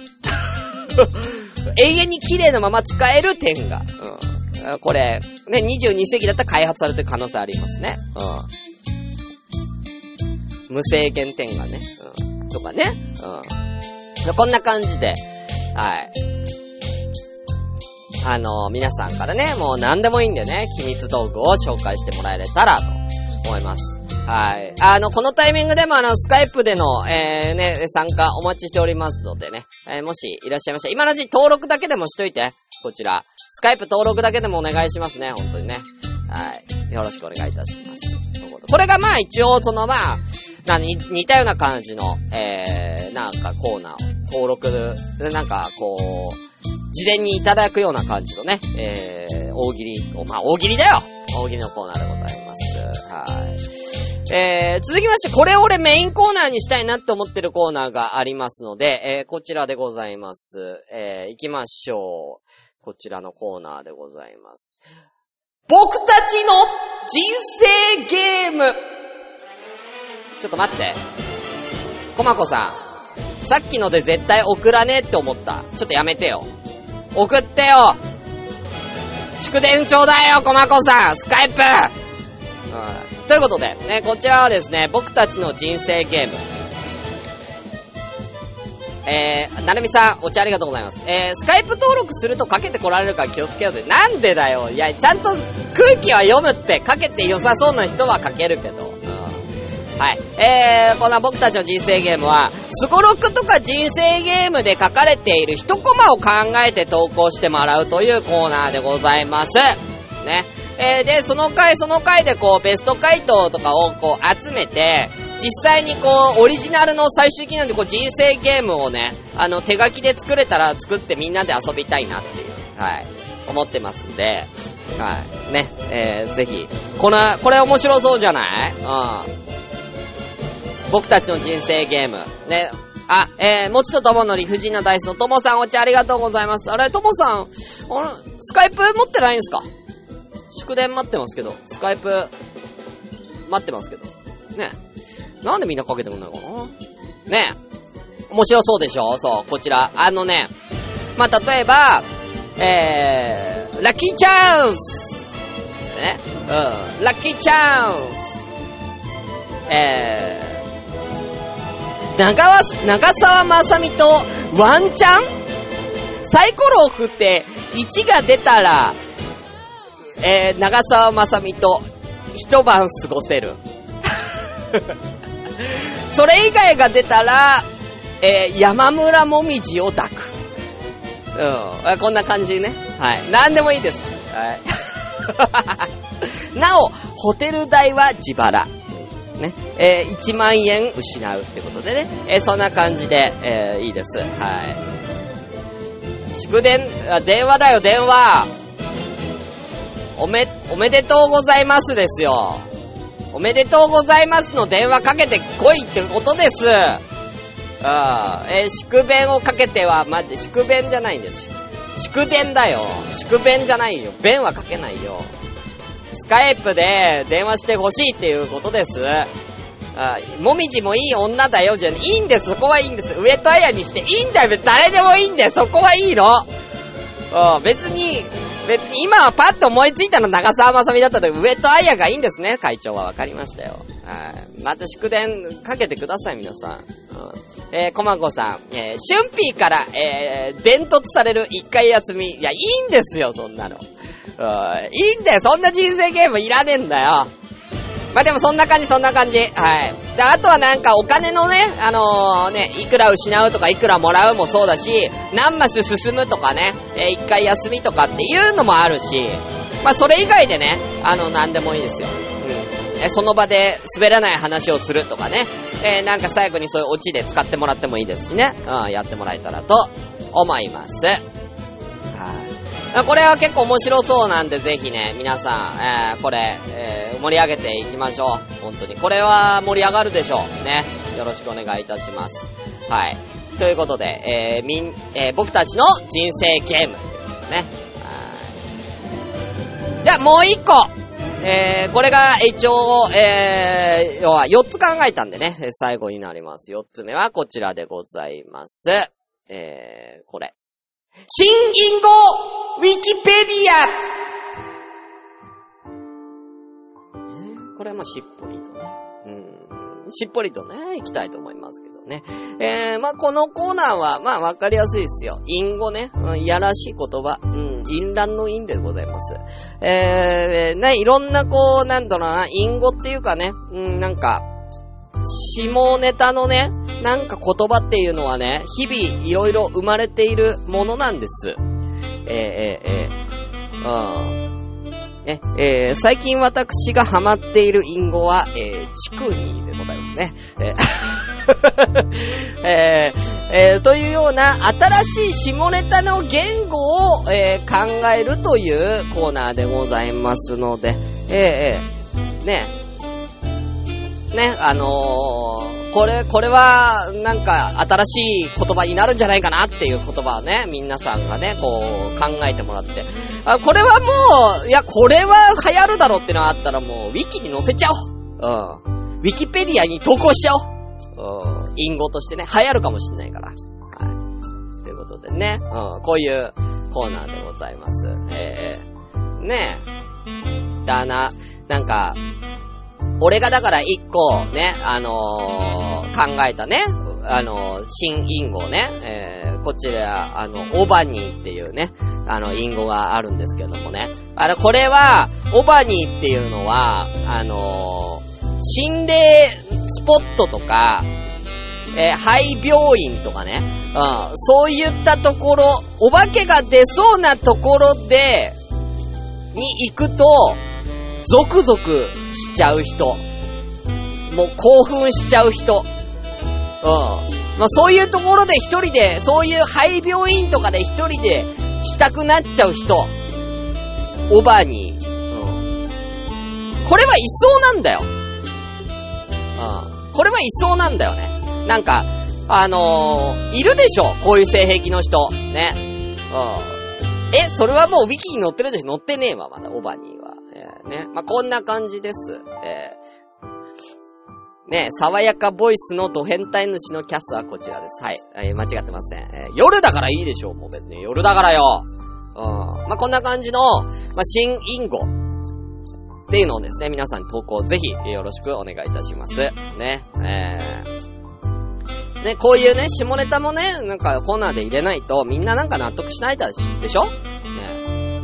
Speaker 1: 永遠に綺麗なまま使える点が。うん。これ、ね、22世紀だったら開発されてる可能性ありますね。うん。無制限点がね。うん。とかね。うん。こんな感じで、はい。あの皆さんからね、もう何でもいいんでね、秘密道具を紹介してもらえれたらと思います。はい。あの、このタイミングでもあの、スカイプでの、えー、ね、参加お待ちしておりますのでね、えーもしいらっしゃいましたら、今のうち登録だけでもしといて、こちら。スカイプ登録だけでもお願いしますね、本当にね。はい。よろしくお願いいたします。これがまあ一応、そのまあ、なに、似たような感じの、えー、なんかコーナーを登録、なんかこう、事前にいただくような感じのね、えー、大喜利、まあ大喜利だよ大喜利のコーナーでございます。はい。えー、続きまして、これ俺メインコーナーにしたいなって思ってるコーナーがありますので、えー、こちらでございます。えー、行きましょう。こちらのコーナーでございます。僕たちの人生ゲームちょっと待って。コマコさん。さっきので絶対送らねえって思った。ちょっとやめてよ。送ってよ祝電ちょうだいよ、コマコさんスカイプうんということで、ね、こちらはですね、僕たちの人生ゲーム。えー、なるみさん、お茶ありがとうございます。えー、スカイプ登録するとかけてこられるから気をつけようぜ。なんでだよ。いや、ちゃんと空気は読むって、かけて良さそうな人はかけるけど。はい。えー、この僕たちの人生ゲームは、スゴロクとか人生ゲームで書かれている一コマを考えて投稿してもらうというコーナーでございます。ね。えー、で、その回その回でこう、ベスト回答とかをこう、集めて、実際にこう、オリジナルの最終的なんでこう、人生ゲームをね、あの、手書きで作れたら作ってみんなで遊びたいなっていう、はい、思ってますんで、はい、ね、えー、ぜひ、この、これ面白そうじゃない？うん。僕たちの人生ゲーム。ね。あ、えー、もちとともの理不尽なダイスのともさんお茶ありがとうございます。あれ、ともさん、あれ、スカイプ持ってないんすか？祝電待ってますけど、スカイプ、待ってますけど。ね。なんでみんなかけてくんないかな？ね。面白そうでしょ？そう、こちら。あのね、まあ、例えば、えー、ラッキーチャンスね。うん。ラッキーチャンスえー、長、長澤まさみとワンチャンサイコロを振って1が出たら、えー、長澤まさみと一晩過ごせる。それ以外が出たら、えー、山村もみじを抱く。うん。こんな感じね。はい。なんでもいいです。はい。なお、ホテル代は自腹。えー、1万円失うってことでね。えー、そんな感じで、えー、いいです。はい。祝電、あ、電話だよ、電話。おめ、おめでとうございますですよ。おめでとうございますの電話かけてこいってことです。ああ、えー祝弁をかけては、マジ、祝弁じゃないんです。祝電だよ。祝弁じゃないよ。弁はかけないよ。スカイプで電話してほしいっていうことです。あもみじもいい女だよ、じゃいいんです、そこはいいんです。上戸彩にしていいんだよ、誰でもいいんだよ、そこはいいの。うん、別に、別に今はパッと思いついたの長澤まさみだったけど、上戸彩がいいんですね、会長は。わかりましたよ。はい。また祝電かけてください、皆さん。うん、えー、こまこさん、えー、シュンピーから、えー、伝突される一回休み。いや、いいんですよ、そんなの。うん、いいんだよ、そんな人生ゲームいらねえんだよ。まあ、でもそんな感じ、そんな感じ。はい。で、あとはなんかお金のね、あのー、ね、いくら失うとかいくらもらうもそうだし、何マス進むとかね、えー、一回休みとかっていうのもあるし、まあ、それ以外でね、あの、なんでもいいですよ。うん。え、その場で滑らない話をするとかね、えー、なんか最後にそういうオチで使ってもらってもいいですしね、うん、やってもらえたらと思います。これは結構面白そうなんで、ぜひね、皆さん、えー、これ、えー、盛り上げていきましょう。本当に。これは盛り上がるでしょう。ね。よろしくお願いいたします。はい。ということで、えー、みん、えー、僕たちの人生ゲーム。ね。はい。じゃあ、もう一個。えー、これが一応、えー、要は4つ考えたんでね、最後になります。4つ目はこちらでございます。えー、これ。新隠語ウィキペディア、え？ーこれはまあしっぽりとね。うん。しっぽりとね、いきたいと思いますけどね。えー、まあこのコーナーは、まあわかりやすいですよ。隠語ね。うん、いやらしい言葉。うん、淫乱の淫でございます。えー、ね、いろんなこう、なんだろうな、隠語っていうかね、うん、なんか、下ネタのね、なんか言葉っていうのはね、日々いろいろ生まれているものなんです。えー、えー、えー、うん。ね、えー、最近私がハマっている隠語は、えー、チクニでございますね。えー えーえーというような新しい下ネタの言語を、え考えるというコーナーでございますので、えーえーね、ね、あのーこれ、これは、なんか、新しい言葉になるんじゃないかなっていう言葉をね、皆さんがね、こう、考えてもらって。あ、これはもう、いや、これは流行るだろうってのがあったらもう、ウィキに載せちゃおううん。ウィキペディアに投稿しちゃおううん。隠語としてね、流行るかもしんないから。はい。ということでね、うん、こういうコーナーでございます。えー、ねえ。だな、なんか、俺がだから一個ね、あのー、考えたね、あのー、新隠語ね、えー、こちら、あの、オバニーっていうね、あの、隠語があるんですけどもね。あれ、これは、オバニーっていうのは、あのー、心霊スポットとか、えー、廃病院とかね、うん、そういったところ、お化けが出そうなところで、に行くと、ゾクゾクしちゃう人。もう興奮しちゃう人。うん。まあそういうところで一人で、そういう廃病院とかで一人でしたくなっちゃう人。オバに。うん。これはいそうなんだよ。うん。これはいそうなんだよね。なんか、あのー、いるでしょこういう性癖の人。ね。うん。え、それはもうウィキに載ってるでしょ載ってねえわ、まだ、オバニーは。えー、ね。まあ、こんな感じです。えー、ね、爽やかボイスのド変態主のキャスはこちらです。はい。えー間違ってません。えー夜だからいいでしょう、もう別に。夜だからよ。うん。まあ、こんな感じの、まあ、新隠語。っていうのをですね、皆さん投稿ぜひよろしくお願いいたします。ね。えー、ね、こういうね、下ネタもね、なんかコーナーで入れないとみんななんか納得しないでしょ。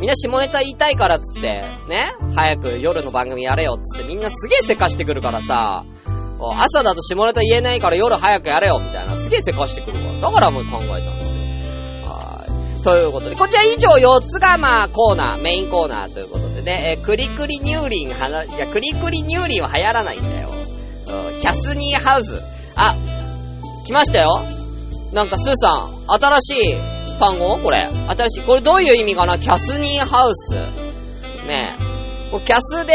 Speaker 1: みんな下ネタ言いたいからっつって、ね、早く夜の番組やれよっつってみんなすげえせかしてくるからさ、朝だと下ネタ言えないから夜早くやれよみたいな、すげえせかしてくるから。だからもう考えたんですよ。はい。ということで、こちら以上4つがまあコーナー、メインコーナーということでね、えークリクリニューリンはな、いや、クリクリニューリンは流行らないんだよ。キャスニーハウス。あ、来ましたよなんかスーさん、新しい単語これ。新しい。これどういう意味かな？キャスニーハウス。ねえ。こキャスで、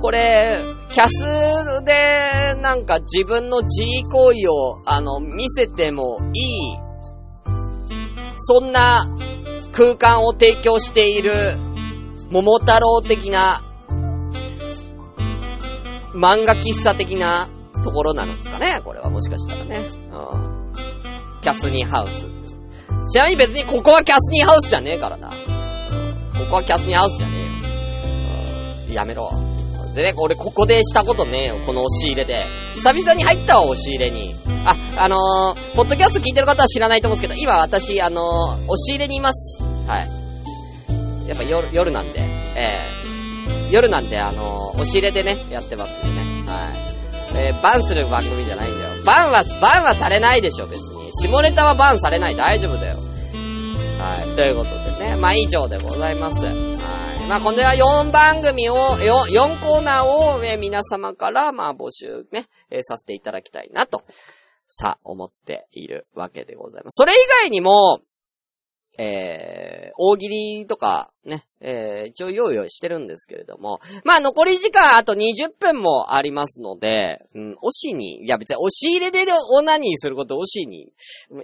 Speaker 1: これ、キャスで、なんか自分の自慰行為を、あの、見せてもいい、そんな空間を提供している、桃太郎的な、漫画喫茶的なところなんですかね？これはもしかしたらね。うん。キャスニーハウス。ちなみに別にここはキャスニーハウスじゃねえからな。ここはキャスニーハウスじゃねえよ。やめろ。全然俺ここでしたことねえよ、この押し入れで。久々に入ったわ、押し入れに。あ、あのー、ポッドキャスト聞いてる方は知らないと思うんですけど、今私、あのー、押し入れにいます。はい。やっぱ夜、夜なんで、えー、夜なんで、あのー、押し入れでね、やってますんでね。はい。えー、バンする番組じゃないんだよ。バンは、バンはされないでしょ、別に。下ネタはバンされない、大丈夫だよ。はい。ということでね。まあ、以上でございます。はい。まあ、これは4番組を、4コーナーを、え皆様から、まあ、募集ね、えさせていただきたいなと、さ、思っているわけでございます。それ以外にも、えー、大喜利とか、ね、えー、一応用意してるんですけれども、まあ残り時間あと20分もありますので、うん、押しに、いや別に押し入れでオナニーすること押しに、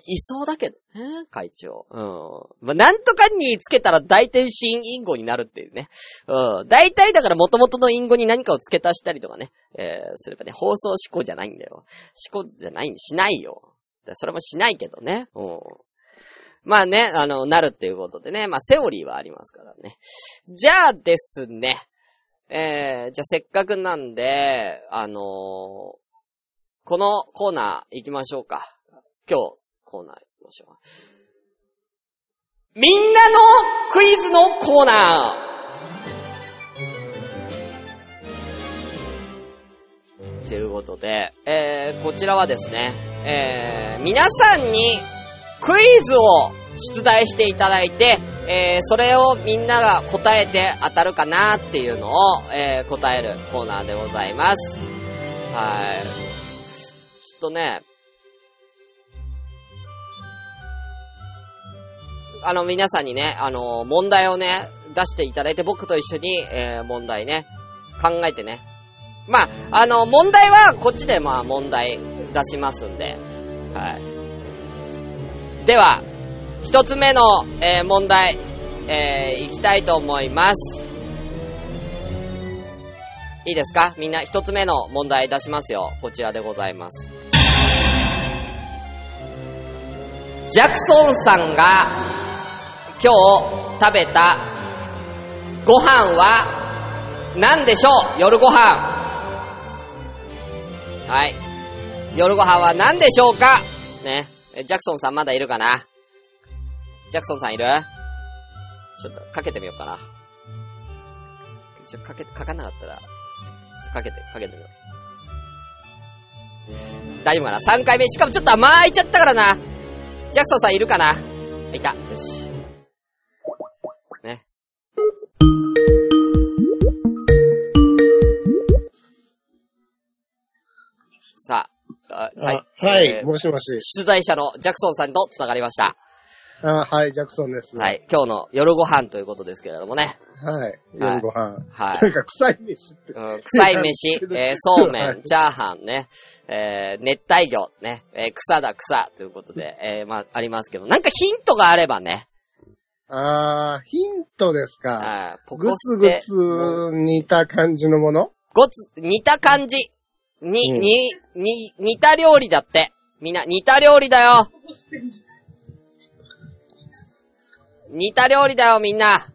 Speaker 1: いそうだけどね、会長。うん。まあなんとかにつけたら大体新隠語になるっていうね。うん。大体だから元々の隠語に何かを付け足したりとかね、えー、すればね、放送思考じゃないんだよ。思考じゃないんしないよ。それもしないけどね。うん。まあね、あの、なるっていうことでね、まあセオリーはありますからね。じゃあですね、えー、じゃあせっかくなんで、あのーこのコーナー行きましょうか。今日、コーナー行きましょう。みんなのクイズのコーナーということで、えー、こちらはですね、えー、皆さんにクイズを出題していただいて、えー、それをみんなが答えて当たるかなっていうのを、えー、答えるコーナーでございます。はい。ちょっとね、あの、皆さんにね、あの、問題をね、出していただいて、僕と一緒に、えー、問題ね、考えてね。まあ、あの、問題は、こっちでまあ、問題出しますんで、はい。では、一つ目の、えー問題、えー、いきたいと思います。いいですか？みんな一つ目の問題出しますよ。こちらでございます。ジャクソンさんが今日食べたご飯は何でしょう？夜ご飯。はい。夜ご飯は何でしょうか？ね。えジャクソンさんまだいるかな？ジャクソンさんいる？ちょっとかけてみようかな。ちょ、かけ、かかなかったら、ちょ、ちょかけて、かけてみよう。大丈夫かな ?3 回目。しかもちょっと甘いちゃったからな。ジャクソンさんいるかな？いた。よし。ね。はい。
Speaker 4: はい
Speaker 1: えー
Speaker 4: もしもし
Speaker 1: 出題者のジャクソンさんと繋がりました。
Speaker 4: あはい、ジャクソンです。
Speaker 1: はい。今日の夜ご飯ということですけれどもね。
Speaker 4: はい。夜ご飯。
Speaker 1: はい
Speaker 4: なんか臭い飯って。
Speaker 1: うん、臭い飯、えーそうめ
Speaker 4: はい
Speaker 1: ん、チャーハンね、えー熱帯魚ね、えー草だ草ということで、えーまあ、ありますけど、なんかヒントがあればね、
Speaker 4: あー、ヒントですか。
Speaker 1: あーポ
Speaker 4: ぐ
Speaker 1: コステ、
Speaker 4: つぐつ似た感じのもの？
Speaker 1: ごつ、似た感じ。に、
Speaker 4: うん
Speaker 1: に、に、似た料理だって。みんな、似た料理だよ。似た料理だよ、みんな。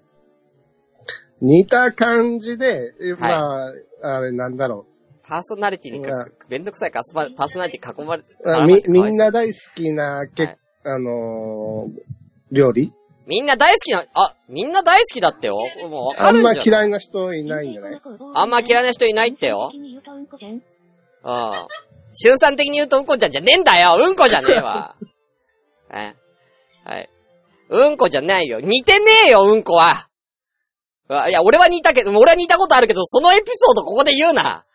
Speaker 4: 似た感じで、え
Speaker 1: はい
Speaker 4: まあ、あれなんだろ
Speaker 1: パーソナリティにか
Speaker 4: うん、
Speaker 1: めんどくさいか、パーソナリティ囲まれて、
Speaker 4: う。あみ、みんな
Speaker 1: かわい
Speaker 4: 大好きな、け、
Speaker 1: はい
Speaker 4: あのー料理？
Speaker 1: みんな大好きな、あ、みんな大好きだってよ。もう
Speaker 4: あんま
Speaker 1: るんじゃん。
Speaker 4: 嫌いな人いないんじゃない？
Speaker 1: あんま嫌いな人いないってよ。うん。瞬間的に言うとうんこちゃんじゃねえんだようんこじゃねえわ。はい。はい。うんこじゃないよ。似てねえよ、うんこは。あいや、俺は似たけど、俺は似たことあるけど、そのエピソードここで言うな。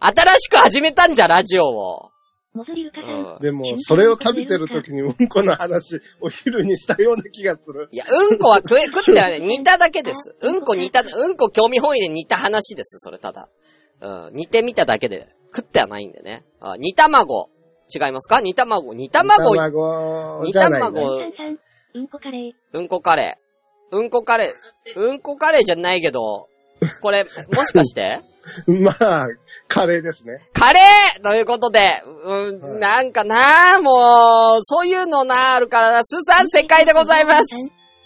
Speaker 1: 新しく始めたんじゃ、ラジオを。うん。
Speaker 4: でも、それを食べてる時にうんこの話、お昼にしたような気がする。
Speaker 1: いや、うんこは食え、食ってはね、似ただけです。うんこ似た、うんこ興味本位で似た話です、それただ。うん、似てみただけで、食ってはないんでね。あ、煮卵。違いますか？煮卵。煮卵、煮
Speaker 4: 卵じゃない、ね。
Speaker 1: 卵
Speaker 2: うんこカレー。
Speaker 1: うんこカレー。うんこカレー。うんこカレーじゃないけど、これ、もしかして？
Speaker 4: まあ、カレーですね。
Speaker 1: カレーということで、うん、
Speaker 4: はい
Speaker 1: なんかなもう、そういうのなあるからな、スーさん正解でございます。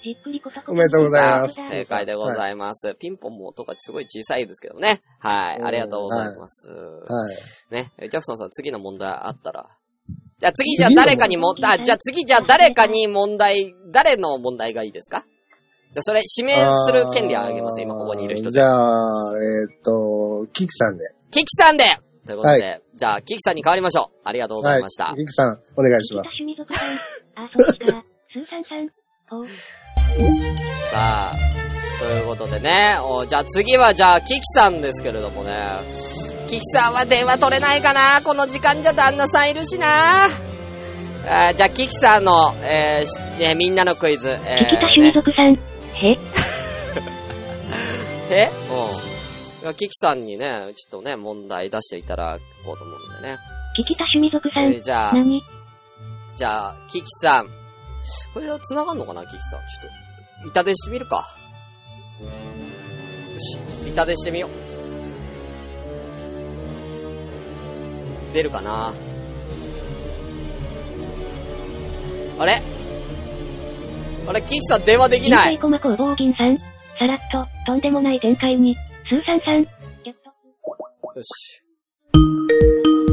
Speaker 2: じっくりこと
Speaker 4: おめでとうございます。
Speaker 1: 正解でございます。ピンポンも音がすごい小さいですけどね。はい。
Speaker 4: うん
Speaker 1: ありがとうございます。
Speaker 4: はい。
Speaker 1: ね。ジャクソンさん、次の問題あったら。じゃあ次じゃあ誰かにも、あ、じゃあ次じゃあ誰かに問題、誰の問題がいいですか？じゃあそれ指名する権利をあげます、今ここにいる人
Speaker 4: じゃあ、えーっと、キキさんで。
Speaker 1: キキさんでということで、
Speaker 4: は
Speaker 1: じゃあキキさんに変わりましょう。ありがとうございました。
Speaker 4: キキさん、お願いし
Speaker 2: 北
Speaker 4: ます。
Speaker 2: さん。あ、
Speaker 1: ということでね、おじゃあ次はじゃあキキさんですけれどもね、キキさんは電話取れないかな？この時間じゃ旦那さんいるしなあーじゃあキキさんの、えーしね、みんなのクイズ、えー
Speaker 2: 聞きた趣味族さん。へ
Speaker 1: え？うん。キキさんにね、ちょっとね、問題出していただこうと思うんでね。
Speaker 2: 聞きた趣味族さん
Speaker 1: えー。じゃあ、
Speaker 2: 何？
Speaker 1: じゃあ、キキさん。これは繋がんのかな、キキさん。ちょっと、板でしてみるか。よし、板でしてみよう。出るかなあれ？あれ、キキさん電話できない。
Speaker 2: 人生駒工房銀さん。さらっと、とんでもない展開に。スーさんさん。ゲット。
Speaker 1: よし。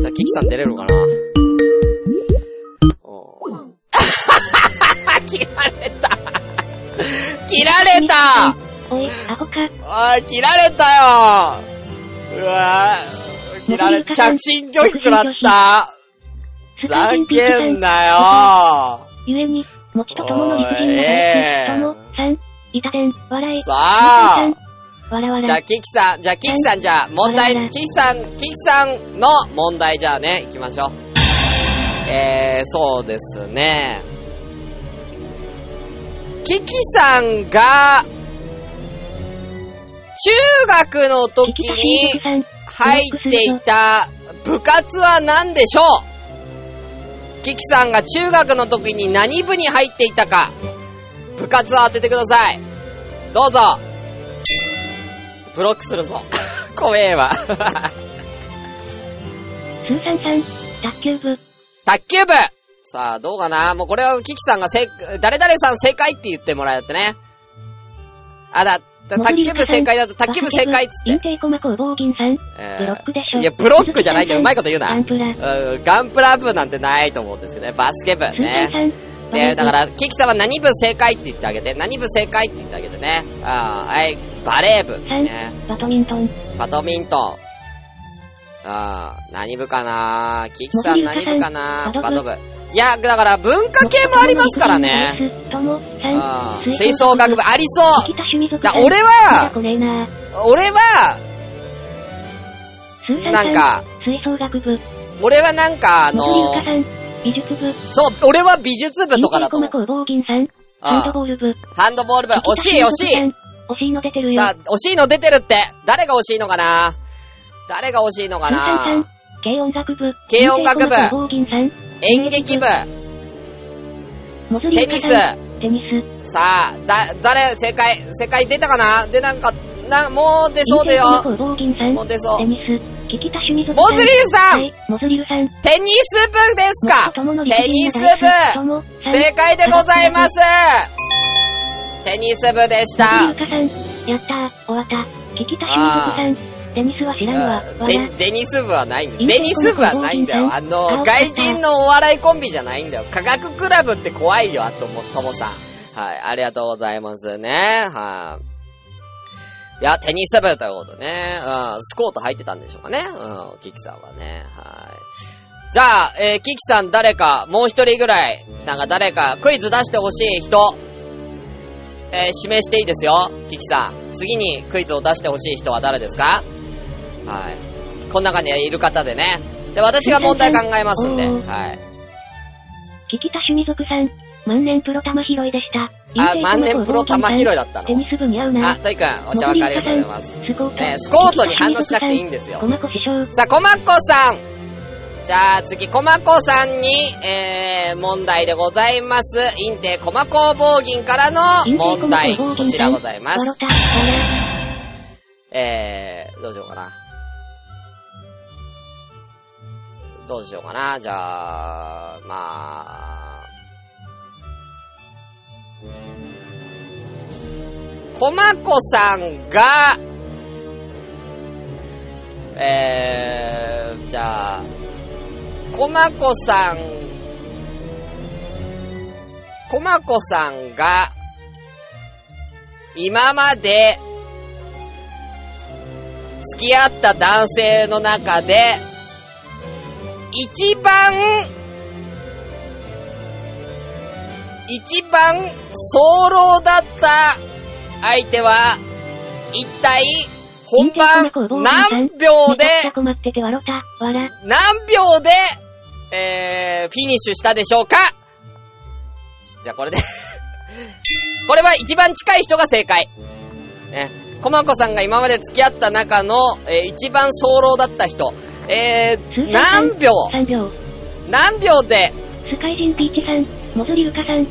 Speaker 1: じゃあ、キキさん出れるのかなおー 切られた 切られた
Speaker 2: おい、アホか。
Speaker 1: おい、切られたようわぁ、切られ、着信拒否食らった
Speaker 2: ス
Speaker 1: ざ。けんなよ
Speaker 2: ゆえに、もちとともの陸人
Speaker 1: おい
Speaker 2: が
Speaker 1: ええ
Speaker 2: 早く、とも、さん。いたでん、笑い。
Speaker 1: さあ
Speaker 2: わらわら。
Speaker 1: じゃあ、キキさん、じゃあ、キキさん、じゃあ、問題、キキさん、キキさんの問題、じゃあね、行きましょう。えー、そうですね。キキさんが、中学の時に。入っていた部活は何でしょう？キキさんが中学の時に何部に入っていたか、部活を当ててください。どうぞ。ブロックするぞ。怖えわ。
Speaker 2: スーさんさん。卓球部。
Speaker 1: 卓球部さあ、どうかな？もうこれはキキさんがせ、誰々さん正解って言ってもらえってね。あ、だ、だ卓球部正解だと、卓球部正解っつって。
Speaker 2: ブロックでしょ。
Speaker 1: いや、ブロックじゃないんだよ。うまいこと言うな。
Speaker 2: ガンプラ。
Speaker 1: うんガンプラ部なんてないと思うんですよね。バスケ部ね。だから、キキさんは何部正解って言ってあげて、何部正解って言ってあげてね。あーはい、バレー部。ね。
Speaker 2: バドミントン。
Speaker 1: バドミントン。あー何部かな？キキさん何部かな？
Speaker 2: バド部。
Speaker 1: いや、だから文化系もありますからね。吹奏楽部ありそう。俺は。俺は。なんか、
Speaker 2: 吹奏楽部。
Speaker 1: 俺はなんかあ
Speaker 2: モ
Speaker 1: の。そう、俺は美術部とかだと思う。
Speaker 2: ハンド
Speaker 1: あ
Speaker 2: ボール部。
Speaker 1: ーハンドボール部、惜しい惜しい
Speaker 2: 惜しいの出てるよ。
Speaker 1: さあ、惜しいの出てるって。誰が惜しいのかな？誰が惜しいのか。な？ん
Speaker 2: 軽音楽部。
Speaker 1: 軽音楽部。演劇部、テニス。
Speaker 2: テニス。
Speaker 1: さあ、だ、誰、正解、正解出たかな？で、なんか、な、もう出そうだよ。もう出そう
Speaker 2: テ。ニス。
Speaker 1: モズリルさん
Speaker 2: はい、モズリルさん。
Speaker 1: テニス部ですか？テニス部
Speaker 2: 部
Speaker 1: 正解でございますテニス部でした。
Speaker 2: やったー、終わった。聞きた趣味族さん。テニスは知らんわ。わ
Speaker 1: デニス部はないんだよ。デニス部はないんだよ。あ
Speaker 2: あ
Speaker 1: の、
Speaker 2: わ
Speaker 1: 外人のお笑いコンビじゃないんだよ。科学クラブって怖いよ、あとも、ともさん。はい、ありがとうございますね。はい。いや、テニス部ということでね。うん、スコート入ってたんでしょうかね。うん、キキさんはね。はい。じゃあ、えー、キキさん誰か、もう一人ぐらい、なんか誰か、クイズ出してほしい人、えー、指名していいですよ。キキさん。次にクイズを出してほしい人は誰ですか？はい。この中にいる方でね。で、私が問題考えますんで。はい。
Speaker 2: 聞きた趣味族さん。万年プロ玉拾いでした。
Speaker 1: あ、万年プロ玉拾いだったの
Speaker 2: テ。ニス部に合うな。
Speaker 1: あ、トイくん、お茶分かありがとうございます。
Speaker 2: スコート。
Speaker 1: えースコートに反応しなくていいんですよ
Speaker 2: コ。マコ師匠。
Speaker 1: さあ、コマッコさん。じゃあ次、コマコさんに、えー、問題でございます。インテコマ工房銀からの問題。こちらございますえー、どうしようかな。どうしようかな。じゃあ、まあ、コマコさんが、えー、じゃあ、コマコさん、コマコさんが、今まで、付き合った男性の中で、一番、一番、早漏だった相手は、一体、本番、何秒で、何秒で、えー、フィニッシュしたでしょうか？じゃあこれで これは一番近い人が正解。ね。コマコさんが今まで付き合った中の、えー一番早漏だった人。えー、何秒
Speaker 2: ?3 秒。
Speaker 1: 何秒で、
Speaker 2: スカイジンピーチさん、モズリルカさん、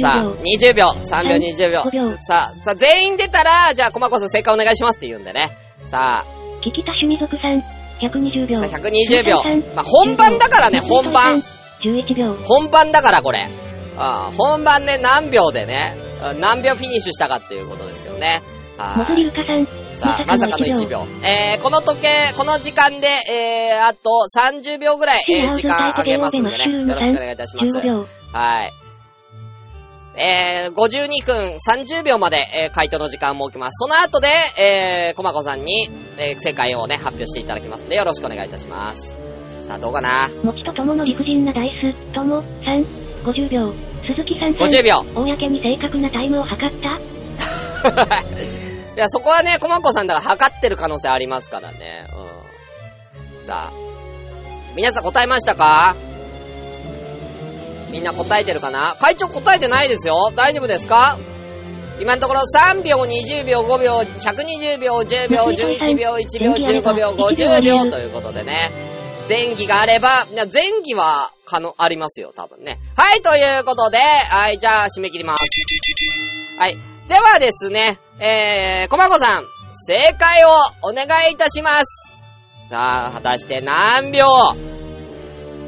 Speaker 1: さあ
Speaker 2: 20、秒。
Speaker 1: 20秒、3秒、20秒
Speaker 2: 5秒。
Speaker 1: さあ、さあ、全員出たら、じゃあ、コマコさん正解お願いしますって言うんでね。さあ、
Speaker 2: キキタ趣味族さん、120秒。
Speaker 1: さあ120秒まあ本番だからね
Speaker 2: 10秒
Speaker 1: 本番。
Speaker 2: 11秒。
Speaker 1: 本番だからこれ。ああ本番で何秒でね、あ何秒フィニッシュしたかっていうことですよね。
Speaker 2: さん、
Speaker 1: い。さあ、まさかの1秒。えー、この時計、この時間で、えー、あと30秒ぐらい、えー、時間あげますんでね。よろしくお願いいたします
Speaker 2: 15。秒。
Speaker 1: はい。えー、52分30秒まで、えー、回答の時間を設けます。その後で、えー、コマコさんに、えー、正解をね、発表していただきますんで、よろしくお願いいたします。さあ、どうかな？
Speaker 2: もちとともの理不尽なダイス、とも、3、50秒。鈴木さんさん、
Speaker 1: ?50 秒。
Speaker 2: 公に正確なタイムを測った
Speaker 1: いや、そこはね、コマコさんだから測ってる可能性ありますからね。うん。さあ。皆さん答えましたか？みんな答えてるかな？会長答えてないですよ大丈夫ですか？今のところ3秒、20秒、5秒、120秒、10秒、11秒、1秒、15秒、50秒ということでね。前儀があれば、前儀は、可能、ありますよ、多分ね。はい、ということで、はい、じゃあ、締め切ります。はい。ではですね、えー、コマコさん、正解をお願いいたします。さあ、果たして何秒？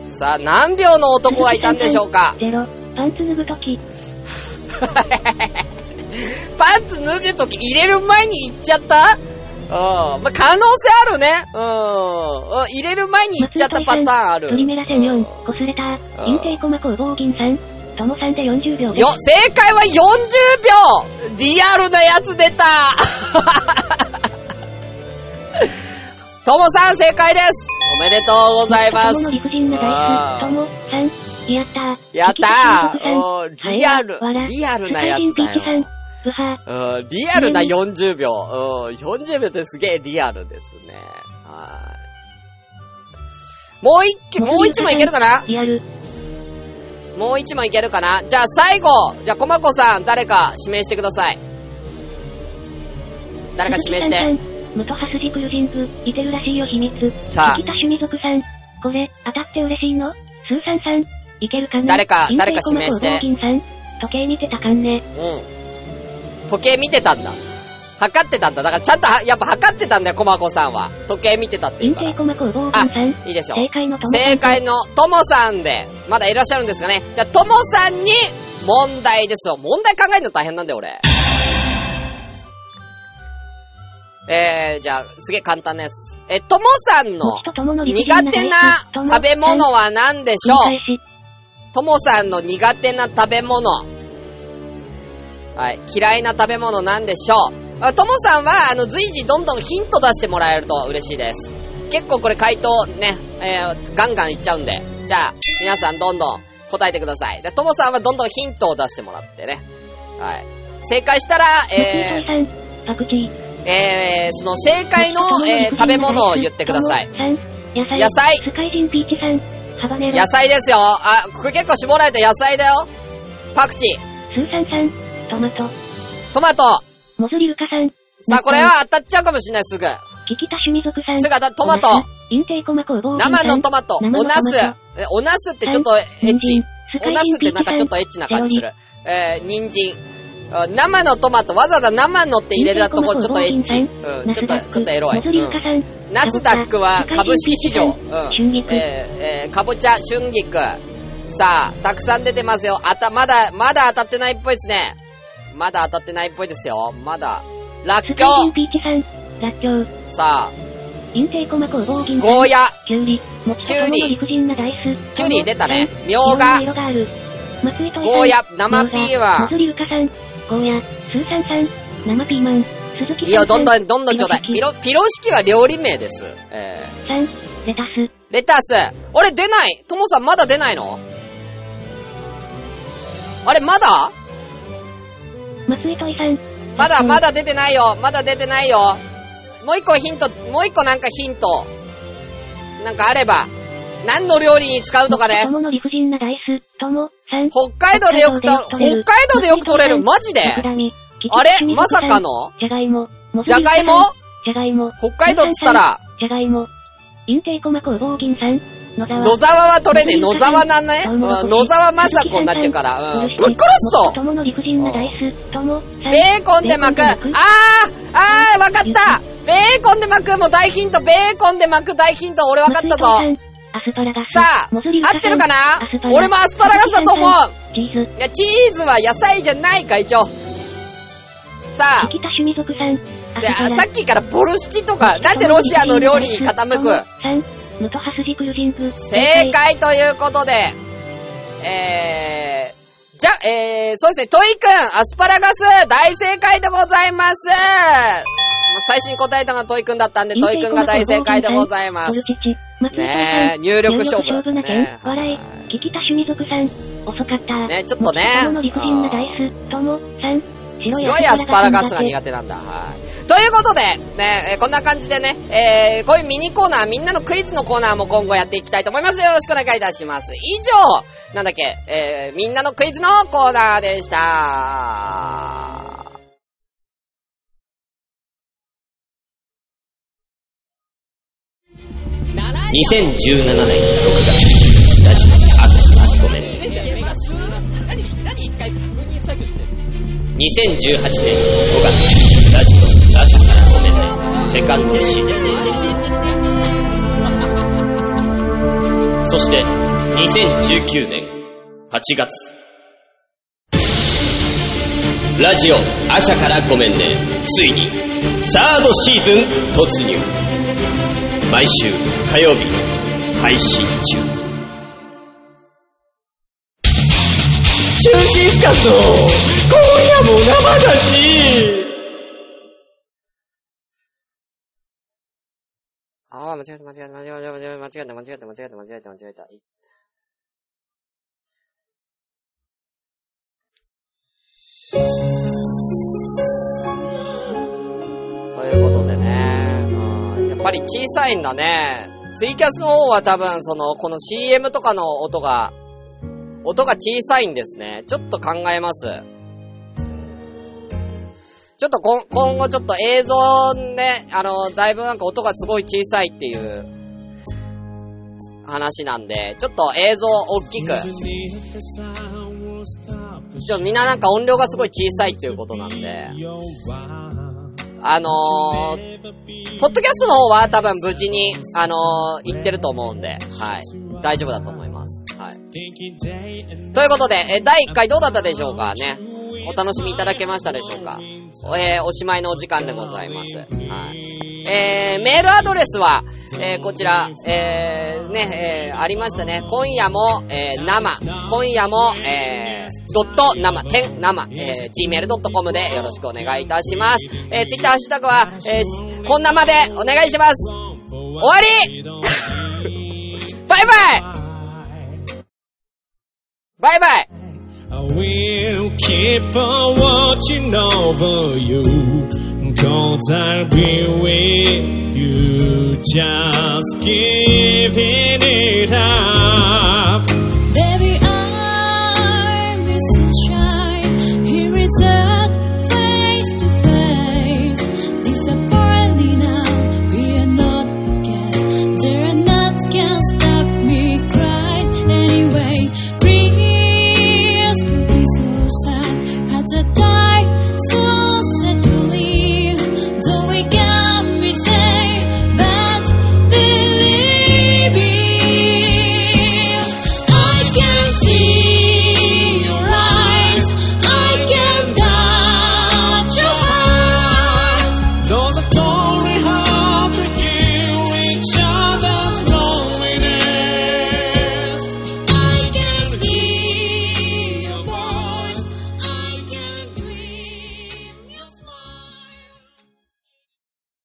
Speaker 1: さあ、何秒の男がいたんでしょうか？
Speaker 2: ゼロ。パンツ脱ぐとき、
Speaker 1: パンツ脱ぐとき入れる前に行っちゃった？うん。まあ、可能性あるね。うん。うん入れる前に行っちゃったパターンある。
Speaker 2: トリメラセン4
Speaker 1: うん、
Speaker 2: コスレタ
Speaker 1: うん
Speaker 2: ー、インテイコマ工房銀さん、ともさんで40秒。
Speaker 1: よ、正解は40秒。リアルなやつ出た。ともさん正解です。おめでとうございます。
Speaker 2: ともの理不尽なダイス、とも、3、やったー。
Speaker 1: やったー。
Speaker 2: ー
Speaker 1: おーリアル、リアルなやつだよ。うん、リアルな40秒。うん、40秒ってすげえリアルですね。はい。もう一曲、もう一問いけるかな？
Speaker 2: リアル、
Speaker 1: もう一問いけるかな？じゃあ最後じゃあコマコさん、誰か指名してください。誰か指名して。
Speaker 2: いてるらしいよ秘密。
Speaker 1: さあ
Speaker 2: さん、これ、当たって嬉しいの？スーさんさん、いけるかな？
Speaker 1: 誰か誰か指名して
Speaker 2: さん、時計見てたかんね。
Speaker 1: うん。時計見てたんだ。測ってたんだ。だからちゃんとは、やっぱ測ってたんだよ、コマコさんは。時計見てたっていうから。
Speaker 2: コマ工房銀さん、
Speaker 1: いいですよ。
Speaker 2: 正解のともさん
Speaker 1: 正解のともさんで、まだいらっしゃるんですかね。じゃあ、ともさんに問題ですよ。問題考えるの大変なんだよ、俺。えー、じゃあ、すげえ簡単なやつ。え、ともさんの苦手な食べ物は何でしょう？ともさんの苦手な食べ物。はい。嫌いな食べ物なんでしょう？あともさんは、あの、随時どんどんヒント出してもらえると嬉しいです。結構これ回答ね、えー、ガンガンいっちゃうんで。じゃあ、皆さんどんどん答えてください。で、ともさんはどんどんヒントを出してもらってね。はい。正解したら、え
Speaker 2: 松井さん、パクチー。
Speaker 1: ー、えー、その正解の、えー、食べ物を言ってください。
Speaker 2: 野菜。
Speaker 1: 野菜
Speaker 2: スカイジンピーチさん。
Speaker 1: 野菜ですよ。あ、これ結構絞られた野菜だよ。パクチー、
Speaker 2: スーさんさん、トマト。
Speaker 1: トマト。
Speaker 2: モズリルカさん。
Speaker 1: さあ、これは当たっちゃうかもしれない、すぐ。
Speaker 2: キキタ趣味族さん。
Speaker 1: すぐ当たトマト
Speaker 2: インテイコマ
Speaker 1: 生のトマト、おナスおナスってちょっとエッチおナスって。なんかちょっとエッチな感じする。えー、人参。あ生のトマト、わざわざ生のって入れるとこちょっとエッチ。うん、ちょっと、ちょっとエロい。ナスダックは株式市場。うん。えー、えー、かぼちゃ、春菊。さあ、たくさん出てますよ。あた、まだ、まだ当たってないっぽいですね。まだ当たってないっぽいですよ。まだ。らっき
Speaker 2: スカイジン
Speaker 1: ょ
Speaker 2: ピーチさん。ラッキョウ。
Speaker 1: う。さあ、ゴーヤ、
Speaker 2: キュウリ。もちとともの理不尽なダイス。
Speaker 1: キュウリ出たねみょうが。ゴーヤ、生ピー
Speaker 2: モ
Speaker 1: マ
Speaker 2: ズリウカさん。ゴーヤ。スーさん。生ピーマン。鈴木さん。
Speaker 1: ン。いいよ、どんどん、どんどんちょうだい。ピ
Speaker 2: ピロ
Speaker 1: ロ、ピロ式は料理名です。え
Speaker 2: さん。レタス。
Speaker 1: ー、レタス。俺出ないともさんまだ出ないの？あれ、まだ？
Speaker 2: 松井といさん。
Speaker 1: まだ、
Speaker 2: うん
Speaker 1: まだ出てないよ。まだ出てないよ。もう一個ヒント、もう一個なんかヒント。なんかあれば。何の料理に使うとかね
Speaker 2: の理不尽なダイス。とも。さん。
Speaker 1: 北海道でよくた、北海道でよく取れる。マジで？あれ？まさかの？
Speaker 2: じゃがいも。
Speaker 1: じゃがいも
Speaker 2: じゃがいも。
Speaker 1: 北海道っつったら、
Speaker 2: じゃがいも。インテイコマ工房銀さん。野沢。
Speaker 1: は取れねえ。野沢なんね。野沢まさこになっちゃうから。うん。ぶっ殺すぞベーコンで巻く。あーあーわかったベーコンで巻くもう大ヒントベーコンで巻く大ヒント俺わかったぞ
Speaker 2: アスパラガス。
Speaker 1: さあ合ってるかな？俺もアスパラガスだと思う
Speaker 2: チーズ。
Speaker 1: いや、チーズは野菜じゃないか、一応。さあ、
Speaker 2: さ
Speaker 1: っきからボルシチとか、なんでロシアの料理に傾く？
Speaker 2: ムトハスジクルジング。
Speaker 1: 正解ということで、えー、じゃ、えー、そうですね、トイくん、アスパラガス、大正解でございます。まあ最初に答えたのがトイくんだったんで、トイくんが大正解でございますねえ、入力勝負。
Speaker 2: 入力勝負な件
Speaker 1: ね。
Speaker 2: 笑い。聞きた趣味族さん。遅かった。
Speaker 1: ねちょっとね
Speaker 2: の理不尽なダイス。とも。さん。
Speaker 1: 白いアスパラガスが苦手なんだ。はい。ということで、ね、えーこんな感じでね、えー、こういうミニコーナー、みんなのクイズのコーナーも今後やっていきたいと思います。よろしくお願いいたします。以上、なんだっけ、えー、みんなのクイズのコーナーでした。
Speaker 5: 2017年6月、ラジオ朝からごめ2018年5月、ラジオ朝からごめんね。セカンドシーズ。そして、2019年8月、ラジオ朝からごめんね。ついに、サードシーズン突入。毎週火曜日配信中中心スカスの今夜も生だし。
Speaker 1: ああ、間違えた、間違えた、間違えた、間違えた、間違えた、間違えた、間違えた、間違えた、ということでね、うん、やっぱり小さいんだね。ツイキャスの方は多分、その、この CM とかの音が、音が小さいんですね。ちょっと考えます。ちょっとこ今後ちょっと映像ね、あの、だいぶなんか音がすごい小さいっていう話なんで、ちょっと映像大きく。ちょ、みんななんか音量がすごい小さいっていうことなんで、あのー、ポッドキャストの方は多分無事に、あのー、行ってると思うんで、はい。大丈夫だと思います。ということで、え、第1回どうだったでしょうか？ね。お楽しみいただけましたでしょうか？えー、おしまいのお時間でございます。はい。えー、メールアドレスは、えー、こちら、えー、ね、えー、ありましたね。今夜も、えー、生。今夜も、えー、ドット生、点生、えー、gmail.com でよろしくお願いいたします。えー、ツイッターハッシュタグは、えー、こんなまでお願いします。終わり バイバイ Bye bye.
Speaker 7: I will keep on watching over you, cause I'll be with you, just giving it up.
Speaker 8: Baby, I'm Mr. Child, here is